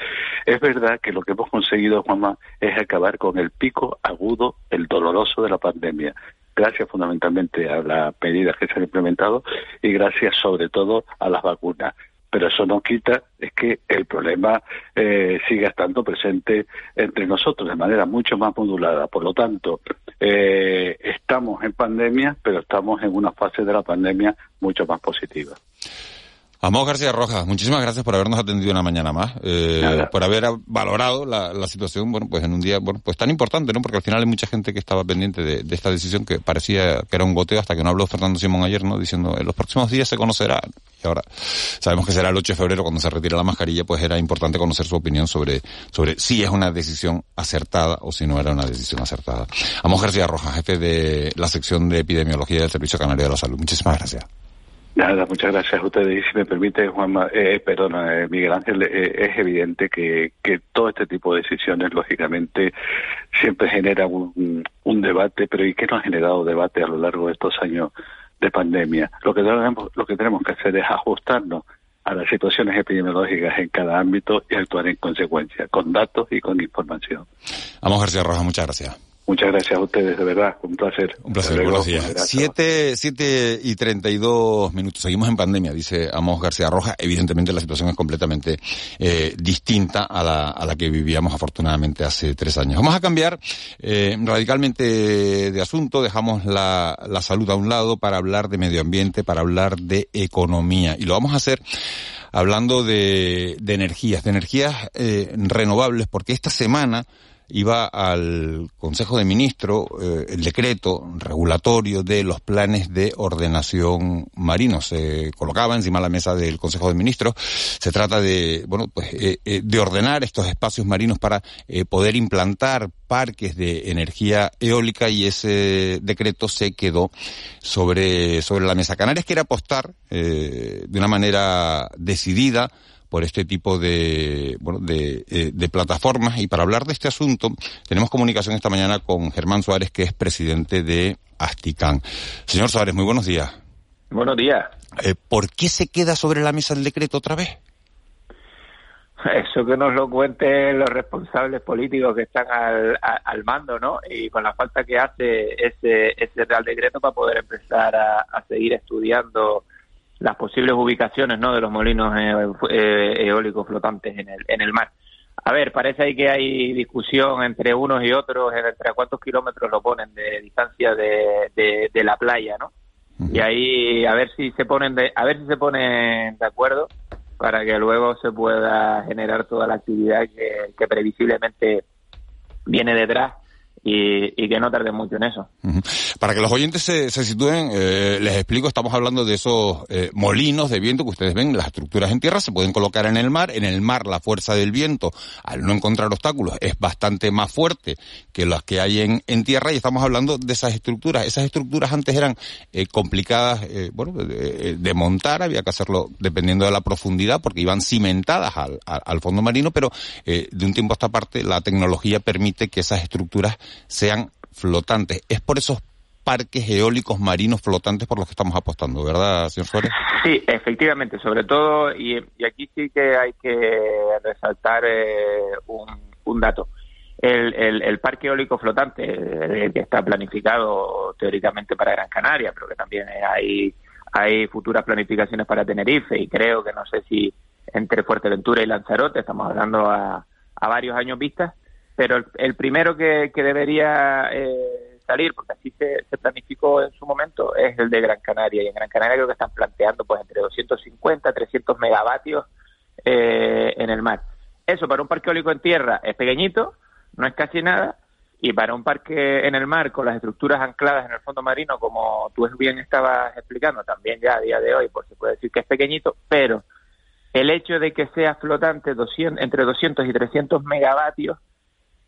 Es verdad que lo que hemos conseguido, Juanma, es acabar con el pico agudo, el doloroso de la pandemia, gracias fundamentalmente a las medidas que se han implementado y gracias sobre todo a las vacunas pero eso no quita es que el problema eh, siga estando presente entre nosotros de manera mucho más modulada. Por lo tanto, eh, estamos en pandemia, pero estamos en una fase de la pandemia mucho más positiva. Amos García Rojas, muchísimas gracias por habernos atendido una mañana más, eh, por haber valorado la, situación, bueno, pues en un día, bueno, pues tan importante, ¿no? Porque al final hay mucha gente que estaba pendiente de, esta decisión que parecía que era un goteo hasta que no habló Fernando Simón ayer, ¿no? Diciendo, en los próximos días se conocerá, y ahora sabemos que será el 8 de febrero cuando se retire la mascarilla, pues era importante conocer su opinión sobre, sobre si es una decisión acertada o si no era una decisión acertada. Amos García Rojas, jefe de la sección de epidemiología del Servicio Canario de la Salud. Muchísimas gracias. Nada, muchas gracias a ustedes. Y si me permite, Juanma, eh, perdona, eh, Miguel Ángel, eh, es evidente que, que todo este tipo de decisiones, lógicamente, siempre genera un, debate, pero ¿y qué no ha generado debate a lo largo de estos años de pandemia? Lo que tenemos, lo que tenemos que hacer es ajustarnos a las situaciones epidemiológicas en cada ámbito y actuar en consecuencia, con datos y con información. Vamos, García Rojas, muchas gracias. Muchas gracias a ustedes, de verdad, un placer. Un placer, buenos días. Siete, siete y treinta y dos minutos. Seguimos en pandemia, dice Amos García Roja. Evidentemente la situación es completamente eh, distinta a la, a la que vivíamos afortunadamente hace tres años. Vamos a cambiar eh, radicalmente de asunto. Dejamos la, la salud a un lado para hablar de medio ambiente, para hablar de economía. Y lo vamos a hacer hablando de, de energías, de energías eh, renovables, porque esta semana iba al Consejo de Ministros eh, el decreto regulatorio de los planes de ordenación marinos. Se colocaba encima de la mesa del Consejo de Ministros. Se trata de, bueno, pues, eh, eh, de ordenar estos espacios marinos para poder implantar parques de energía eólica y ese decreto se quedó sobre, sobre la mesa. Canarias quiere apostar de una manera decidida por este tipo de, bueno, de, eh, de, plataformas. Y para hablar de este asunto, tenemos comunicación esta mañana con Germán Suárez, que es presidente de Asticán. Señor Suárez, muy buenos días. Buenos días. Eh, ¿Por qué se queda sobre la mesa el decreto otra vez? Eso que nos lo cuenten los responsables políticos que están al, al mando, ¿no? Y con la falta que hace ese, ese Real Decreto para poder empezar a, a seguir estudiando las posibles ubicaciones ¿no? de los molinos eh, eh, eólicos flotantes en el, en el mar. A ver, parece ahí que hay discusión entre unos y otros entre a cuántos kilómetros lo ponen de distancia de, de, la playa, ¿no? Y ahí a ver si se ponen de, a ver si se ponen de acuerdo para que luego se pueda generar toda la actividad que, que previsiblemente viene detrás y, y que no tarde mucho en eso. Para que los oyentes se, se sitúen, eh, les explico, estamos hablando de esos eh, molinos de viento que ustedes ven, las estructuras en tierra se pueden colocar en el mar. En el mar la fuerza del viento, al no encontrar obstáculos, es bastante más fuerte que las que hay en, en tierra y estamos hablando de esas estructuras. Esas estructuras antes eran eh, complicadas, eh, bueno, de, de montar, había que hacerlo dependiendo de la profundidad porque iban cimentadas al, al- al fondo marino, pero eh, de un tiempo a esta parte la tecnología permite que esas estructuras sean flotantes. Es por esos parques eólicos marinos flotantes por los que estamos apostando, ¿verdad, señor Suárez? Sí, efectivamente, sobre todo, y, aquí sí que hay que resaltar eh, un, dato. El, el, el parque eólico flotante, eh, que está planificado teóricamente para Gran Canaria, pero que también hay, hay futuras planificaciones para Tenerife, y creo que no sé si entre Fuerteventura y Lanzarote, estamos hablando a, a varios años vistas, pero el, el primero que, que debería eh, salir, porque así se, planificó en su momento, es el de Gran Canaria. Y en Gran Canaria creo que están planteando pues entre 250 300 megavatios eh, en el mar. Eso para un parque eólico en tierra es pequeñito, no es casi nada, y para un parque en el mar con las estructuras ancladas en el fondo marino, como tú bien estabas explicando, también ya a día de hoy, pues se puede decir que es pequeñito, pero el hecho de que sea flotante 200, entre 200 y 300 megavatios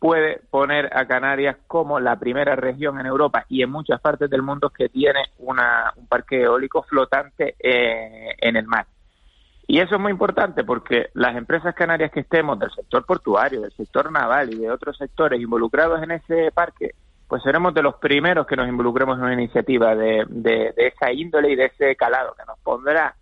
puede poner a Canarias como la primera región en Europa y en muchas partes del mundo que tiene una, un parque eólico flotante eh, en el mar. Y eso es muy importante porque las empresas canarias que estemos del sector portuario, del sector naval y de otros sectores involucrados en ese parque, pues seremos de los primeros que nos involucremos en una iniciativa de, de, esa índole y de ese calado que nos pondrá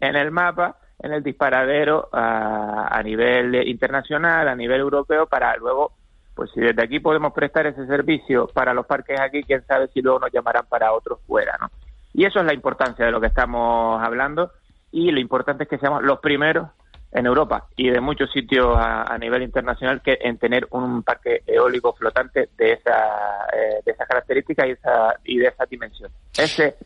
en el mapa, en el disparadero a, a nivel internacional, a nivel europeo, para luego, pues si desde aquí podemos prestar ese servicio para los parques aquí, quién sabe si luego nos llamarán para otros fuera, ¿no? Y eso es la importancia de lo que estamos hablando y lo importante es que seamos los primeros en Europa y de muchos sitios a, nivel internacional que en tener un parque eólico flotante de esa eh, de esas características y esa y de esa dimensión. Ese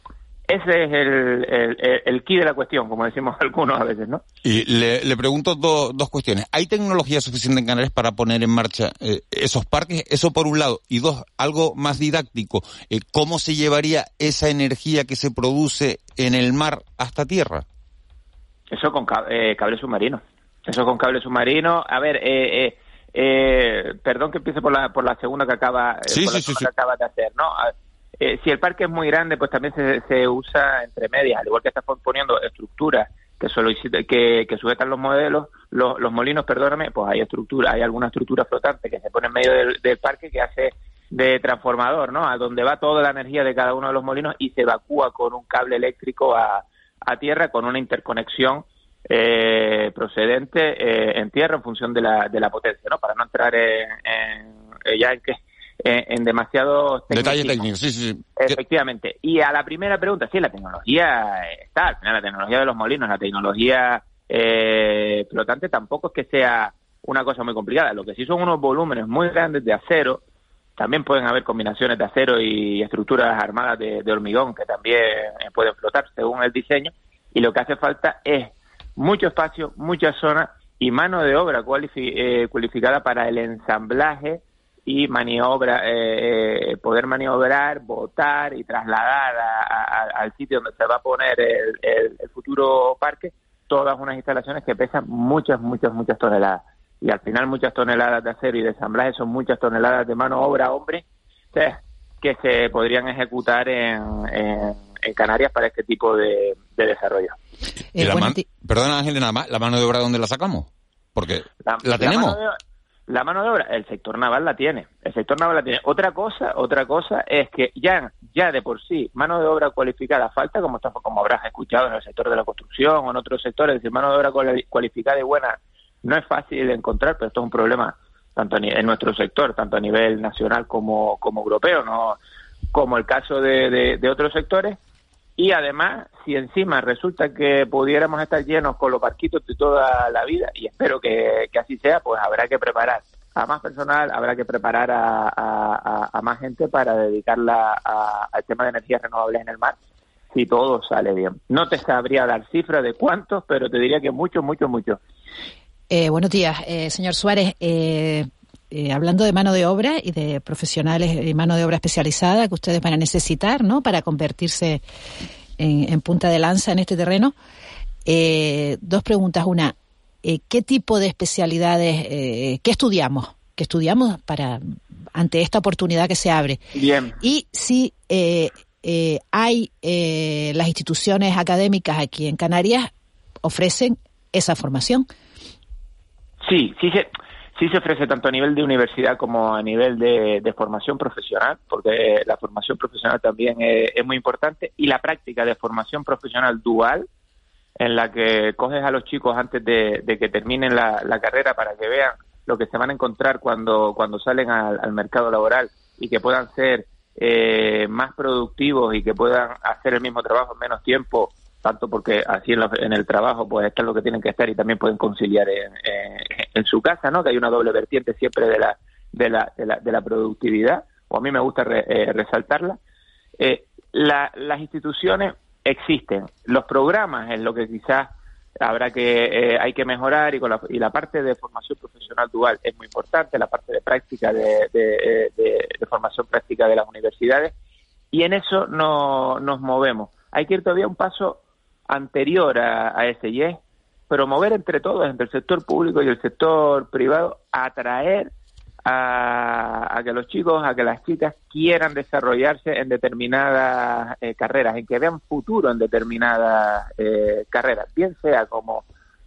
ese es el, el, el key de la cuestión, como decimos (laughs) algunos a veces, ¿no? Y le, le pregunto do- dos cuestiones. ¿Hay tecnología suficiente en Canarias para poner en marcha eh, esos parques? Eso por un lado. Y dos, algo más didáctico. eh, ¿Cómo se llevaría esa energía que se produce en el mar hasta tierra? Eso con ca- eh, cable submarino. Eso con cable submarino. A ver, eh, eh, eh, perdón que empiece por la, por la segunda que acaba, eh, Sí, por la sí, sí, segunda sí. que acabas de hacer, ¿no? A- eh, si el parque es muy grande, pues también se, se usa entre medias, al igual que estás poniendo estructuras que solicita- que, que sujetan los modelos, los, los molinos, perdóname, pues hay estructura, hay alguna estructura flotante que se pone en medio del, parque que hace de transformador, ¿no? A donde va toda la energía de cada uno de los molinos y se evacúa con un cable eléctrico a, a tierra con una interconexión eh, procedente eh, en tierra en función de la, de la potencia, ¿no? Para no entrar en, en- ya en que en, demasiados Detalles técnicos, sí, sí. sí. Efectivamente. Y a la primera pregunta, sí, la tecnología está, al final la tecnología de los molinos, la tecnología eh, flotante tampoco es que sea una cosa muy complicada. Lo que sí son unos volúmenes muy grandes de acero. También pueden haber combinaciones de acero y estructuras armadas de, de hormigón que también eh, pueden flotar según el diseño. Y lo que hace falta es mucho espacio, mucha zona y mano de obra cualifi- eh, cualificada para el ensamblaje y maniobra, eh, eh, poder maniobrar, botar y trasladar a- a- al sitio donde se va a poner el, el- el futuro parque todas unas instalaciones que pesan muchas, muchas, muchas toneladas. Y al final muchas toneladas de acero y de ensamblaje son muchas toneladas de mano de obra, hombre, que se podrían ejecutar en, en- en Canarias para este tipo de, de desarrollo. La man- Perdona, Ángel, nada más, ¿la mano de obra dónde la sacamos? Porque la, La tenemos. mano, de, la mano de obra, el sector naval la tiene. El sector naval la tiene. Otra cosa, otra cosa es que ya, ya de por sí, mano de obra cualificada falta, como, como habrás escuchado en el sector de la construcción o en otros sectores, es decir, mano de obra cuali- cualificada y buena no es fácil de encontrar, pero esto es un problema tanto en nuestro sector, tanto a nivel nacional como, como europeo, no como el caso de- de otros sectores. Y además, si encima resulta que pudiéramos estar llenos con los barquitos de toda la vida, y espero que, que así sea, pues habrá que preparar a más personal, habrá que preparar a, a- a- más gente para dedicarla al tema de energías renovables en el mar, si todo sale bien. No te sabría dar cifras de cuántos, pero te diría que muchos, muchos, muchos. Eh, buenos días, eh, señor Suárez. Eh, eh, hablando de mano de obra y de profesionales y mano de obra especializada que ustedes van a necesitar, ¿no? Para convertirse en, punta de lanza en este terreno. Eh, dos preguntas. Una, eh, ¿qué tipo de especialidades, eh, qué estudiamos? ¿Qué estudiamos para ante esta oportunidad que se abre? Bien. Y si eh, hay las instituciones académicas aquí en Canarias ofrecen esa formación. Sí, sí se, sí se ofrece tanto a nivel de universidad como a nivel de, formación profesional, porque la formación profesional también es, muy importante, y la práctica de formación profesional dual, en la que coges a los chicos antes de, que terminen la, carrera para que vean lo que se van a encontrar cuando, cuando salen al, mercado laboral y que puedan ser eh, más productivos y que puedan hacer el mismo trabajo en menos tiempo tanto porque así en, el trabajo pues están lo que tienen que estar y también pueden conciliar en, su casa, ¿no? Que hay una doble vertiente siempre de la, de la, de la, productividad, o a mí me gusta eh, resaltarla. Eh, las instituciones existen, los programas es lo que quizás habrá que eh, hay que mejorar y, con la, y la parte de formación profesional dual es muy importante, la parte de práctica de, de, formación práctica de las universidades y en eso no, nos movemos. Hay que ir todavía un paso anterior a, ese y es promover entre todos, entre el sector público y el sector privado, atraer a, a, que los chicos, a que las chicas quieran desarrollarse en determinadas eh, carreras, en que vean futuro en determinadas eh, carreras, bien sea como,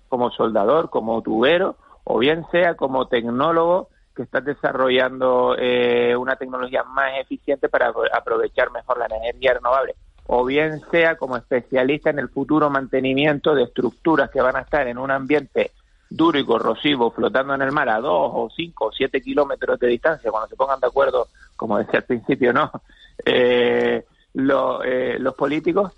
como soldador, como tubero, o bien sea como tecnólogo que está desarrollando eh, una tecnología más eficiente para aprovechar mejor la energía renovable o bien sea como especialista en el futuro mantenimiento de estructuras que van a estar en un ambiente duro y corrosivo flotando en el mar a dos o cinco o siete kilómetros de distancia, cuando se pongan de acuerdo, como decía al principio, ¿no? (laughs) Eh, eh, los políticos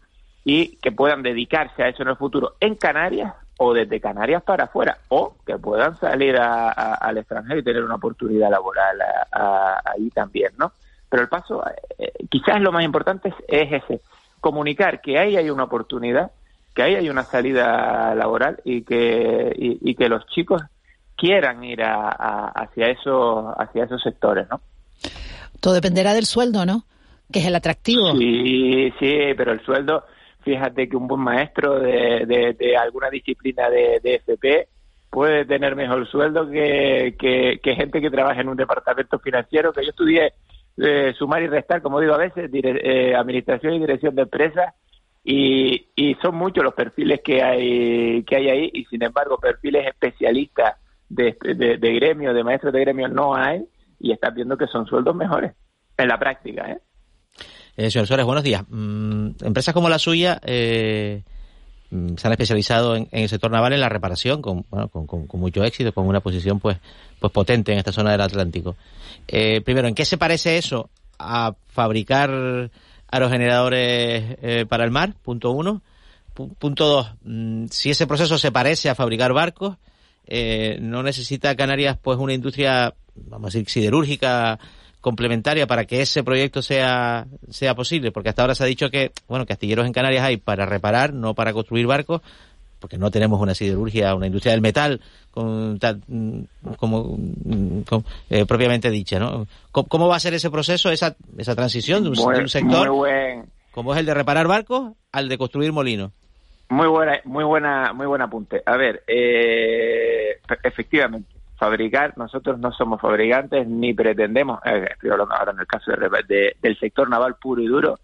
y que puedan dedicarse a eso en el futuro en Canarias o desde Canarias para afuera o que puedan salir al extranjero y tener una oportunidad laboral ahí también, ¿no? Pero el paso, eh, quizás lo más importante es ese, comunicar que ahí hay una oportunidad, que ahí hay una salida laboral y que, y, que los chicos quieran ir a, hacia, esos, hacia esos sectores, ¿no? Todo dependerá del sueldo, ¿no? Que es el atractivo. Sí, sí, pero el sueldo, fíjate que un buen maestro de, de, alguna disciplina de, de, FP puede tener mejor sueldo que, que, gente que trabaja en un departamento financiero, que yo estudié eh, sumar y restar, como digo a veces, eh, administración y dirección de empresas, y, y, son muchos los perfiles que hay, que hay ahí, y sin embargo perfiles especialistas de, de, gremio, de maestros de gremio no hay, y estás viendo que son sueldos mejores en la práctica. ¿eh? eh señor Suárez, buenos días. Mm, empresas como la suya eh, se han especializado en, el sector naval en la reparación, con, bueno, con, mucho éxito, con una posición pues, pues potente en esta zona del Atlántico. Eh, primero, ¿en qué se parece eso a fabricar aerogeneradores eh, para el mar? Punto uno. punto dos, mm, si ese proceso se parece a fabricar barcos, eh, no necesita Canarias pues una industria, vamos a decir, siderúrgica complementaria para que ese proyecto sea, sea posible, porque hasta ahora se ha dicho que, bueno, que astilleros en Canarias hay para reparar, no para construir barcos, porque no tenemos una siderurgia, una industria del metal con, como eh, propiamente dicha, ¿no? ¿Cómo, va a ser ese proceso, esa, esa transición de un, sector como es el de reparar barcos al de construir molinos? Muy buena, muy buena, muy buen apunte. A ver, eh, efectivamente, fabricar, nosotros no somos fabricantes ni pretendemos, eh, estoy ahora en el caso de, del sector naval puro y duro,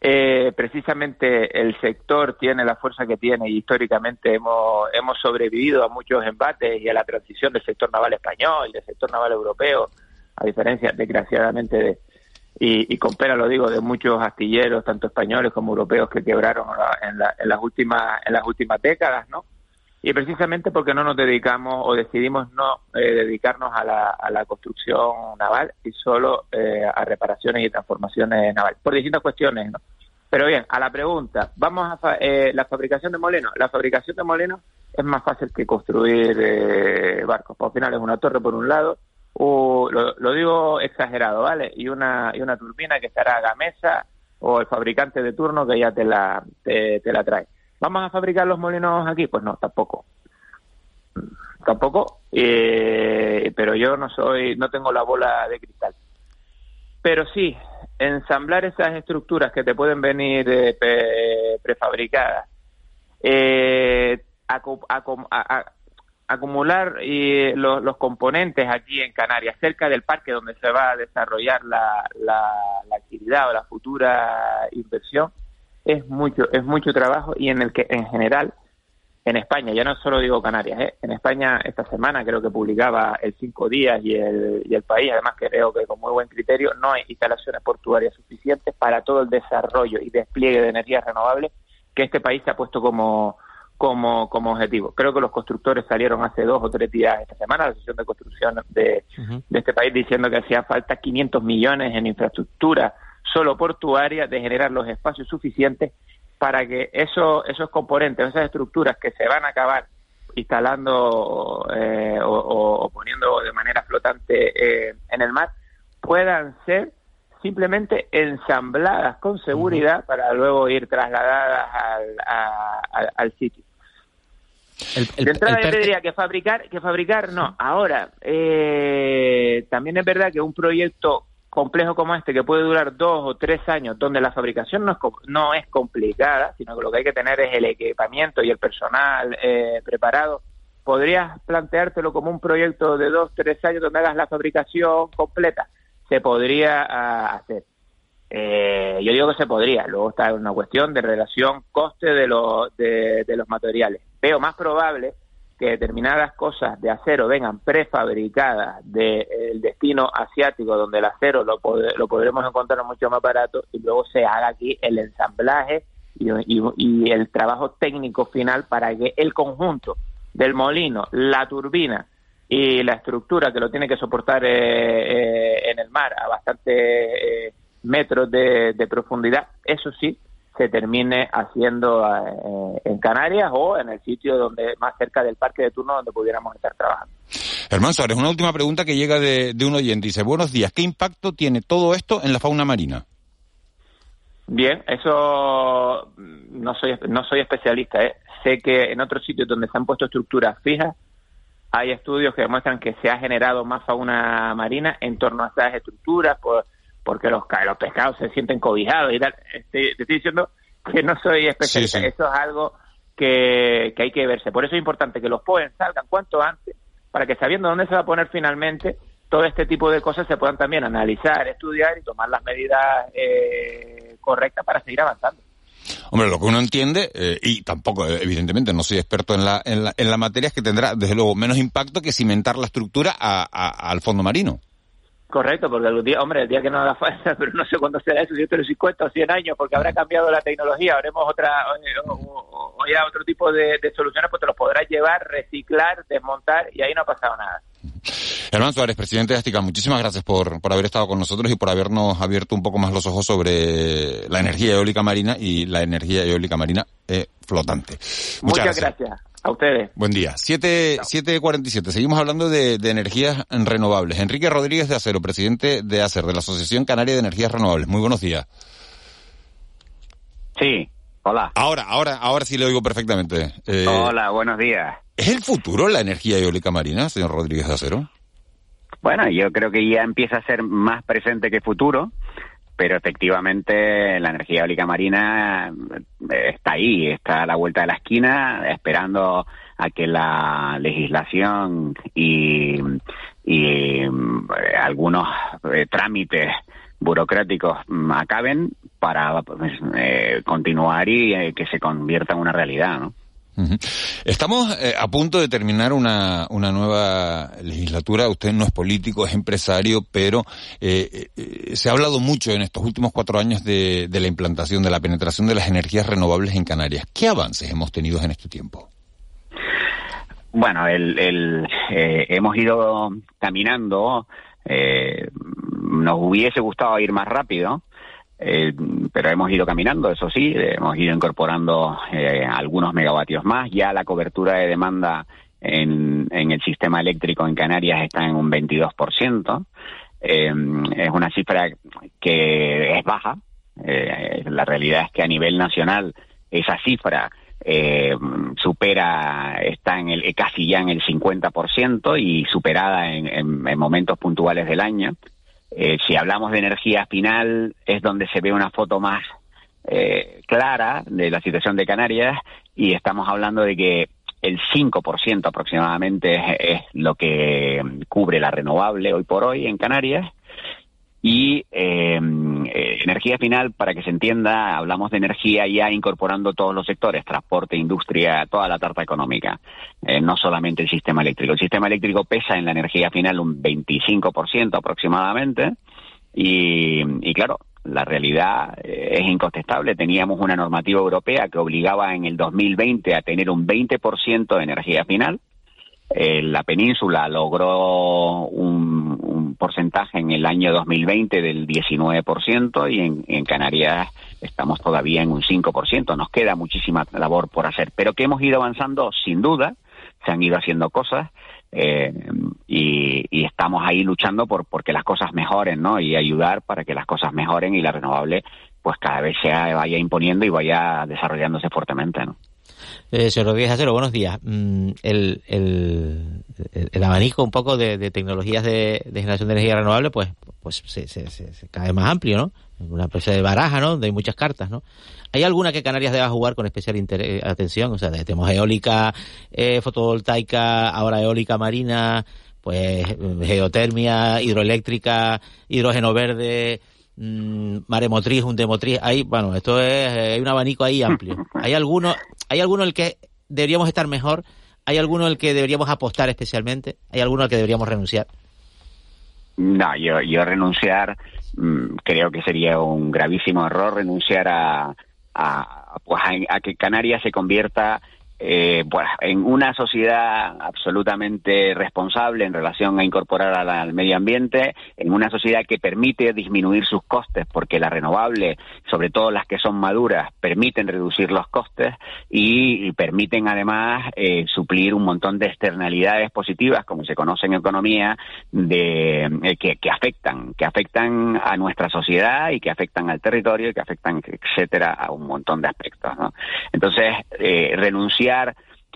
eh, precisamente el sector tiene la fuerza que tiene y históricamente hemos, hemos sobrevivido a muchos embates y a la transición del sector naval español del sector naval europeo, a diferencia, desgraciadamente, de, y, y con pena lo digo, de muchos astilleros, tanto españoles como europeos, que quebraron en, en, las, últimas, en las últimas décadas, ¿no? Y precisamente porque no nos dedicamos o decidimos no eh, dedicarnos a la, a la construcción naval y solo eh, a reparaciones y transformaciones navales, por distintas cuestiones, ¿no? Pero bien, a la pregunta, vamos a eh, la fabricación de molinos. La fabricación de molinos es más fácil que construir eh, barcos. Por al final es una torre por un lado, o lo, digo exagerado, ¿vale? Y una y una turbina que estará a Gamesa o el fabricante de turno que ya te la te, la trae. ¿Vamos a fabricar los molinos aquí? Pues no, tampoco. Tampoco, Eh, pero yo no soy, no tengo la bola de cristal. Pero sí, ensamblar esas estructuras que te pueden venir eh, prefabricadas, eh, acumular y los, componentes aquí en Canarias, cerca del parque donde se va a desarrollar la, la, actividad o la futura inversión, es mucho, es mucho trabajo y en el que en general en España, ya no solo digo Canarias, ¿eh? en España esta semana creo que publicaba el Cinco Días y el, y el País, además creo que con muy buen criterio, no hay instalaciones portuarias suficientes para todo el desarrollo y despliegue de energías renovables que este país se ha puesto como, como, como objetivo. Creo que los constructores salieron hace dos o tres días esta semana, la sesión de construcción de, de este país, diciendo que hacía falta 500 millones en infraestructura solo portuaria de generar los espacios suficientes para que eso, esos componentes, esas estructuras que se van a acabar instalando eh, o, poniendo de manera flotante eh, en el mar, puedan ser simplemente ensambladas con seguridad para luego ir trasladadas al, al, sitio. de entrada yo te diría que fabricar, que fabricar no. Ahora, eh, también es verdad que un proyecto complejo como este, que puede durar dos o tres años, donde la fabricación no es, no es complicada, sino que lo que hay que tener es el equipamiento y el personal eh, preparado, podrías planteártelo como un proyecto de dos, tres años donde hagas la fabricación completa. Se podría ah, hacer. Eh, yo digo que se podría. Luego está una cuestión de relación coste de, de, de los materiales. Veo más probable que determinadas cosas de acero vengan prefabricadas del destino asiático, donde el acero lo, lo podremos encontrar mucho más barato, y luego se haga aquí el ensamblaje y, el trabajo técnico final para que el conjunto del molino, la turbina y la estructura que lo tiene que soportar eh, eh, en el mar a bastantes eh, metros de profundidad, eso sí, se termine haciendo eh, en Canarias o en el sitio donde más cerca del parque de turno donde pudiéramos estar trabajando. Hermano Suárez, una última pregunta que llega de, un oyente. Dice, buenos días, ¿qué impacto tiene todo esto en la fauna marina? Bien, eso no soy no soy especialista. ¿eh? Sé que en otros sitios donde se han puesto estructuras fijas hay estudios que demuestran que se ha generado más fauna marina en torno a esas estructuras por porque los, los pescados se sienten cobijados y tal. Este, te estoy diciendo que no soy especialista. Eso es algo que, hay que verse. Por eso es importante que los POEN salgan cuanto antes para que sabiendo dónde se va a poner finalmente, todo este tipo de cosas se puedan también analizar, estudiar y tomar las medidas eh, correctas para seguir avanzando. Hombre, lo que uno entiende, eh, y tampoco, eh, evidentemente, no soy experto en la, en la, en la materia, es que tendrá, desde luego, menos impacto que cimentar la estructura al fondo marino. Correcto, porque el día, hombre, el día que no haga falta, (laughs) pero no sé cuándo será eso, si esto 50 o 100 años, porque habrá cambiado la tecnología, haremos otra, o, ya otro tipo de, soluciones, pues te los podrás llevar, reciclar, desmontar, y ahí no ha pasado nada. Hermano Suárez, presidente de Astica, muchísimas gracias por, por haber estado con nosotros y por habernos abierto un poco más los ojos sobre la energía eólica marina y la energía eólica marina eh, flotante. Muchas, gracias. A ustedes. Buen día. 7.47. Seguimos hablando de, energías renovables. Enrique Rodríguez de Acero, presidente de ACER, de la Asociación Canaria de Energías Renovables. Muy buenos días. Sí, hola. Ahora, ahora, ahora sí le oigo perfectamente. Eh, hola, buenos días. ¿Es el futuro la energía eólica marina, señor Rodríguez de Acero? Bueno, yo creo que ya empieza a ser más presente que futuro pero efectivamente la energía eólica marina eh, está ahí, está a la vuelta de la esquina, esperando a que la legislación y, eh, algunos eh, trámites burocráticos mm, acaben para pues, continuar y que se convierta en una realidad, ¿no? Estamos eh, a punto de terminar una, una, nueva legislatura. Usted no es político, es empresario, pero eh, eh, se ha hablado mucho en estos últimos cuatro años de, de, la implantación, de la penetración de las energías renovables en Canarias. ¿Qué avances hemos tenido en este tiempo? Bueno, el, el hemos ido caminando. nos hubiese gustado ir más rápido eh, pero hemos ido caminando, eso sí, hemos ido incorporando eh, algunos megavatios más. Ya la cobertura de demanda en, en el sistema eléctrico en Canarias está en un 22%. Eh, es una cifra que es baja. Eh, la realidad es que a nivel nacional esa cifra eh, supera, está en el, casi ya en el 50% y superada en, en, momentos puntuales del año. Eh, si hablamos de energía final, es donde se ve una foto más eh, clara de la situación de Canarias y estamos hablando de que el 5% aproximadamente es, lo que cubre la renovable hoy por hoy en Canarias y eh, eh, energía final, para que se entienda, hablamos de energía ya incorporando todos los sectores, transporte, industria, toda la tarta económica, eh, no solamente el sistema eléctrico. El sistema eléctrico pesa en la energía final un 25% aproximadamente y, claro, la realidad es incontestable. Teníamos una normativa europea que obligaba en el 2020 a tener un 20% de energía final eh, la península logró un, porcentaje en el año 2020 del 19% y en, Canarias estamos todavía en un 5%. Nos queda muchísima labor por hacer, pero que hemos ido avanzando sin duda, se han ido haciendo cosas eh, y, y, estamos ahí luchando por porque las cosas mejoren, ¿no? Y ayudar para que las cosas mejoren y la renovable pues cada vez se vaya imponiendo y vaya desarrollándose fuertemente, ¿no? Eh, señor Rodríguez Acero, buenos días. Mm, el, el, el, abanico un poco de, de tecnologías de, generación de energía renovable, pues, pues se, se, se, cae más amplio, ¿no? Una especie de baraja, ¿no? De muchas cartas, ¿no? ¿Hay alguna que Canarias deba jugar con especial interés, atención? O sea, tenemos eólica, eh, fotovoltaica, ahora eólica marina, pues geotermia, hidroeléctrica, hidrógeno verde, mmm, maremotriz, un demotriz, ahí, bueno, esto es, eh, hay un abanico ahí amplio. (laughs) ¿Hay alguno, hay alguno el que deberíamos estar mejor? ¿Hay alguno el que deberíamos apostar especialmente? ¿Hay alguno al que deberíamos renunciar? No, yo, yo renunciar, mmm, creo que sería un gravísimo error renunciar a, a, pues a, a que Canarias se convierta eh, bueno, en una sociedad absolutamente responsable en relación a incorporar al, medio ambiente, en una sociedad que permite disminuir sus costes, porque las renovables, sobre todo las que son maduras, permiten reducir los costes y, permiten además eh, suplir un montón de externalidades positivas, como se conoce en economía, de, eh, que, que, afectan, que afectan a nuestra sociedad y que afectan al territorio y que afectan, etcétera, a un montón de aspectos. Entonces, eh,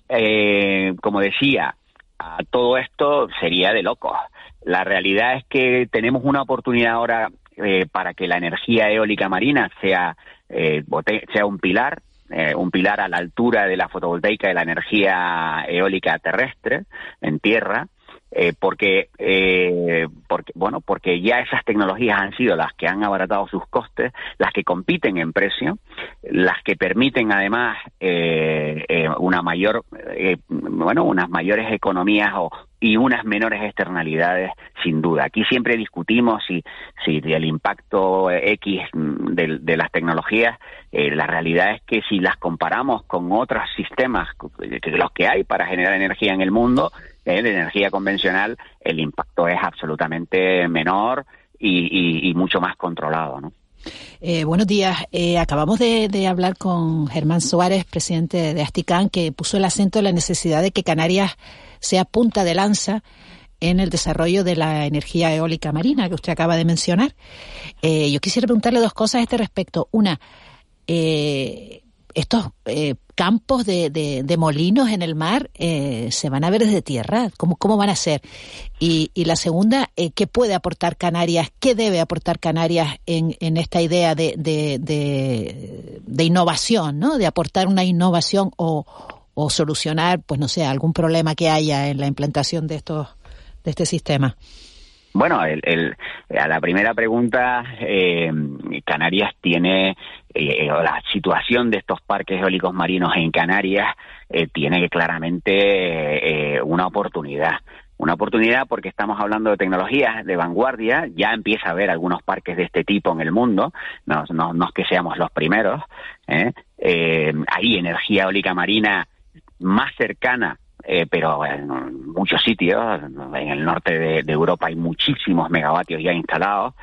eh, como decía, a todo esto sería de locos. La realidad es que tenemos una oportunidad ahora eh, para que la energía eólica marina sea, eh, sea un pilar, eh, un pilar a la altura de la fotovoltaica de la energía eólica terrestre en tierra, eh, porque, eh, porque, bueno, porque ya esas tecnologías han sido las que han abaratado sus costes, las que compiten en precio, las que permiten además eh, eh una mayor, eh, bueno, unas mayores economías o, y unas menores externalidades, sin duda. Aquí siempre discutimos si, si el impacto X de, de las tecnologías, eh, la realidad es que si las comparamos con otros sistemas, los que hay para generar energía en el mundo, de energía convencional, el impacto es absolutamente menor y, y, mucho más controlado, ¿no? Eh, buenos días. Eh, acabamos de, de, hablar con Germán Suárez, presidente de Asticán, que puso el acento en la necesidad de que Canarias sea punta de lanza en el desarrollo de la energía eólica marina que usted acaba de mencionar. Eh, yo quisiera preguntarle dos cosas a este respecto. Una, eh, estos eh, campos de, de, molinos en el mar eh, se van a ver desde tierra. ¿Cómo, cómo van a ser? Y, y la segunda, eh, ¿qué puede aportar Canarias? ¿Qué debe aportar Canarias en, en esta idea de, de, de, innovación, ¿no? De aportar una innovación o, o solucionar, pues no sé, algún problema que haya en la implantación de estos de este sistema. Bueno, el, el, a la primera pregunta, eh, Canarias tiene eh, la situación de estos parques eólicos marinos en Canarias eh, tiene claramente eh, una oportunidad. Una oportunidad porque estamos hablando de tecnologías de vanguardia, ya empieza a haber algunos parques de este tipo en el mundo, no, no, no es que seamos los primeros. ¿eh? hay energía eólica marina más cercana eh, pero en muchos sitios, en el norte de, Europa hay muchísimos megavatios ya instalados.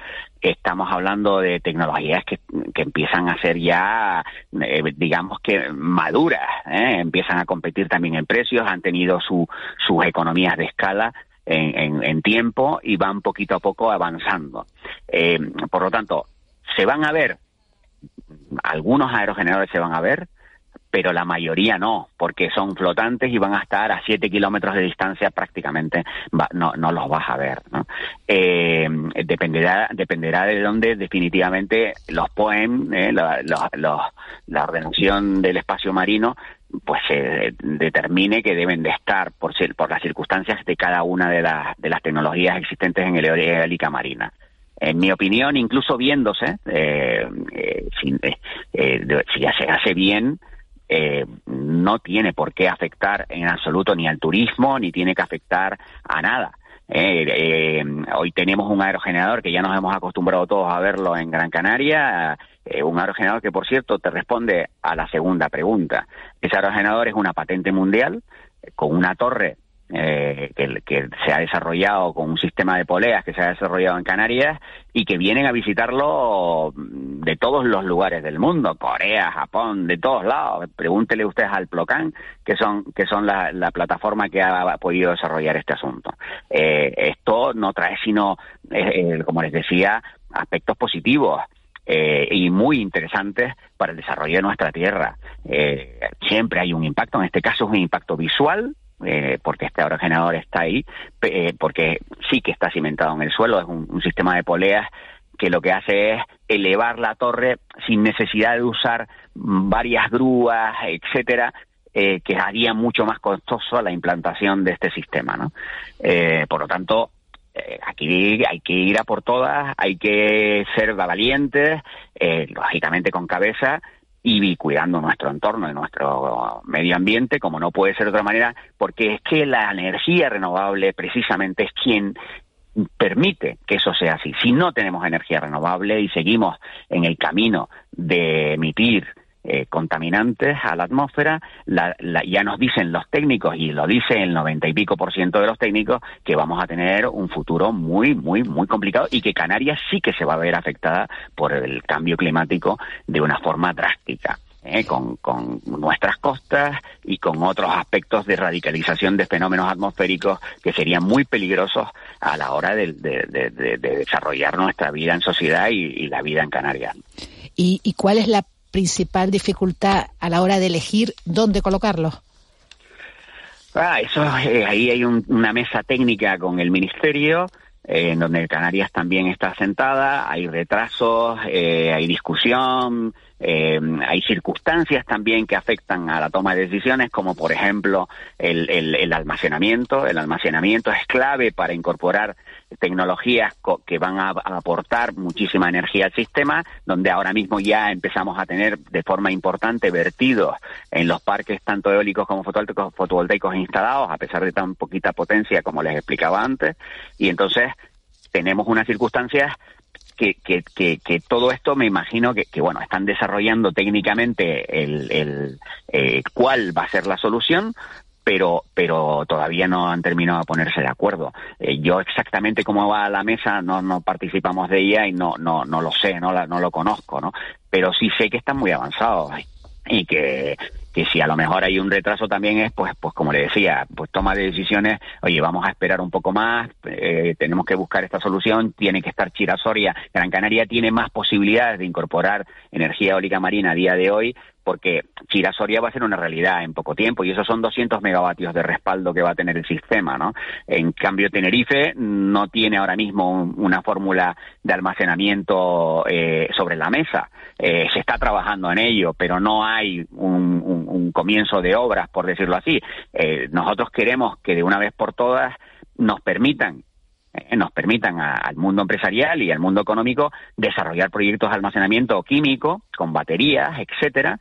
Estamos hablando de tecnologías que, que empiezan a ser ya, eh, digamos que maduras, ¿eh? empiezan a competir también en precios, han tenido su, sus economías de escala en, en, en, tiempo y van poquito a poco avanzando. Eh, por lo tanto, se van a ver, algunos aerogeneradores se van a ver, pero la mayoría no, porque son flotantes y van a estar a 7 kilómetros de distancia prácticamente, no, no los vas a ver. ¿no? Eh, dependerá, dependerá de dónde definitivamente los POEM, eh, la, la ordenación del espacio marino, pues se determine que deben de estar por, por las circunstancias de cada una de, las de las tecnologías existentes en el eólica marina. En mi opinión, incluso viéndose, eh, eh, eh, si ya se hace bien, no tiene por qué afectar en absoluto ni al turismo, ni tiene que afectar a nada. hoy tenemos un aerogenerador que ya nos hemos acostumbrado todos a verlo en Gran Canaria, un aerogenerador que, por cierto, te responde a la segunda pregunta. Ese aerogenerador es una patente mundial con una torre eh, que, se ha desarrollado con un sistema de poleas que se ha desarrollado en Canarias y que vienen a visitarlo de todos los lugares del mundo, Corea, Japón, de todos lados. Pregúntele ustedes al Plocan, que son, que son la, plataforma que ha podido desarrollar este asunto. Eh, esto no trae sino, eh, como les decía, aspectos positivos. y muy interesantes para el desarrollo de nuestra tierra. siempre hay un impacto, en este caso es un impacto visual, eh, porque este aerogenerador está ahí, eh, porque sí que está cimentado en el suelo, es un, sistema de poleas que lo que hace es elevar la torre sin necesidad de usar varias grúas, etcétera, eh, que haría mucho más costoso la implantación de este sistema, ¿no? por lo tanto, aquí hay que ir a por todas, hay que ser valientes, lógicamente con cabeza, y cuidando nuestro entorno y nuestro medio ambiente, como no puede ser de otra manera, porque es que la energía renovable precisamente es quien permite que eso sea así. Si no tenemos energía renovable y seguimos en el camino de emitir eh, contaminantes a la atmósfera, ya nos dicen los técnicos, y lo dice el noventa y pico por ciento de los técnicos, que vamos a tener un futuro muy, muy, muy complicado y que Canarias sí que se va a ver afectada por el cambio climático de una forma drástica. Eh, con, nuestras costas y con otros aspectos de radicalización de fenómenos atmosféricos que serían muy peligrosos a la hora de, desarrollar nuestra vida en sociedad y, la vida en Canarias. ¿Y, ¿Y, cuál es la principal dificultad a la hora de elegir dónde colocarlo? Ah, eso, eh, ahí hay una mesa técnica con el ministerio, eh, en donde Canarias también está sentada, hay retrasos, eh, hay discusión, hay circunstancias también que afectan a la toma de decisiones, como por ejemplo el, el almacenamiento. El almacenamiento es clave para incorporar tecnologías que van a, aportar muchísima energía al sistema, donde ahora mismo ya empezamos a tener de forma importante vertidos en los parques tanto eólicos como fotovoltaicos, fotovoltaicos instalados, a pesar de tan poquita potencia como les explicaba antes, y entonces tenemos unas circunstancias que, que, que, todo esto me imagino que, que, bueno, están desarrollando técnicamente el, el eh, cuál va a ser la solución, pero, pero todavía no han terminado de ponerse de acuerdo. Eh, yo exactamente cómo va la mesa no, no participamos de ella y no, no, no lo sé, no, la, no lo conozco, ¿no? Pero sí sé que están muy avanzados y que que si a lo mejor hay un retraso también es, pues, pues como le decía, pues toma de decisiones, oye, vamos a esperar un poco más, eh, tenemos que buscar esta solución, tiene que estar Chirasoria, Gran Canaria tiene más posibilidades de incorporar energía eólica marina a día de hoy, porque Chirasoria va a ser una realidad en poco tiempo y esos son 200 megavatios de respaldo que va a tener el sistema, ¿no? En cambio, Tenerife no tiene ahora mismo una fórmula de almacenamiento eh, sobre la mesa. Eh, se está trabajando en ello, pero no hay un, comienzo de obras, por decirlo así. Eh, nosotros queremos que de una vez por todas nos permitan nos permitan al mundo empresarial y al mundo económico desarrollar proyectos de almacenamiento químico con baterías, etcétera,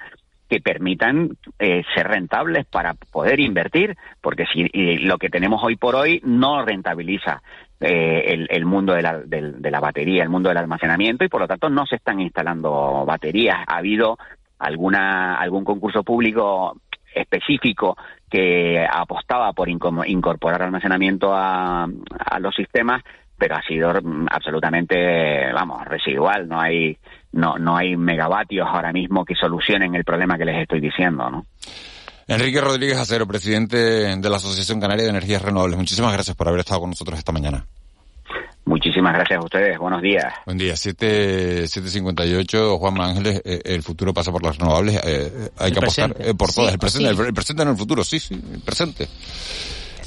que permitan eh, ser rentables para poder invertir, porque si lo que tenemos hoy por hoy no rentabiliza eh, el, mundo de la, de la batería, el mundo del almacenamiento, y por lo tanto no se están instalando baterías. Ha habido alguna algún concurso público específico que apostaba por incorporar almacenamiento a, a los sistemas, pero ha sido absolutamente, vamos, residual. No hay, no, no hay megavatios ahora mismo que solucionen el problema que les estoy diciendo, ¿no? Enrique Rodríguez Acero, presidente de la Asociación Canaria de Energías Renovables. Muchísimas gracias por haber estado con nosotros esta mañana. Muchísimas gracias a ustedes. Buenos días. Buen día. 7.58, Juan Ángeles, eh, el futuro pasa por las renovables. eh, eh, hay El que apostar presente. eh, por todas. Sí, el presente, sí. el, el presente no el futuro, sí, sí, el presente.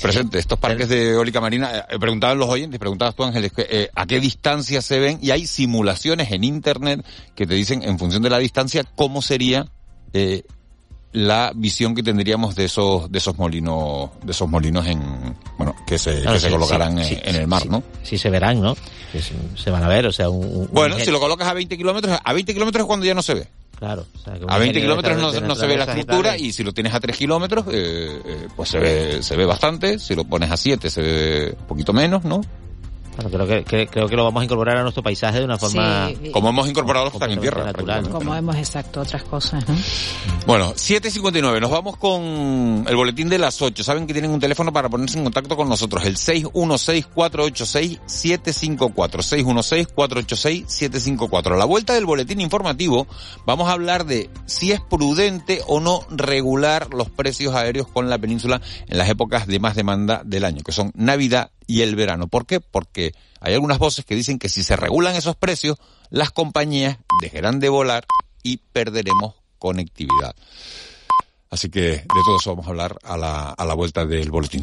Presente. Estos parques de eólica marina, eh, preguntaban los oyentes, preguntabas tú Ángeles, que, eh, a qué distancia se ven y hay simulaciones en internet que te dicen en función de la distancia cómo sería eh, la visión que tendríamos de esos de esos molinos de esos molinos en bueno que se, Claro, que se sí, colocarán sí, en, sí, en el mar, ¿no? Sí se verán, ¿no? Que se, se van a ver, o sea, un... un- Bueno, un- si lo colocas a 20 kilómetros, a 20 kilómetros es cuando ya no se ve. Claro. o sea, que A 20 ingeniero kilómetros no, se ve la estructura y si lo tienes a 3 kilómetros, eh, eh, pues se ve, se ve bastante. Si lo pones a 7 se ve un poquito menos, ¿no? Claro, creo que, que- creo que lo vamos a incorporar a nuestro paisaje de una forma... Sí. Como hemos incorporado los que están en tierra. natural. Como hemos exacto otras cosas, ¿no? Bueno, 7.59, nos vamos con el boletín de las 8. Saben que tienen un teléfono para ponerse en contacto con nosotros, el 616-486-754. 616-486-754. A la vuelta del boletín informativo, vamos a hablar de si es prudente o no regular los precios aéreos con la península en las épocas de más demanda del año, que son Navidad y el verano. ¿Por qué? Porque hay algunas voces que dicen que si se regulan esos precios, las compañías dejarán de volar y perderemos conectividad. Así que de todo eso vamos a hablar a la, a la vuelta del boletín.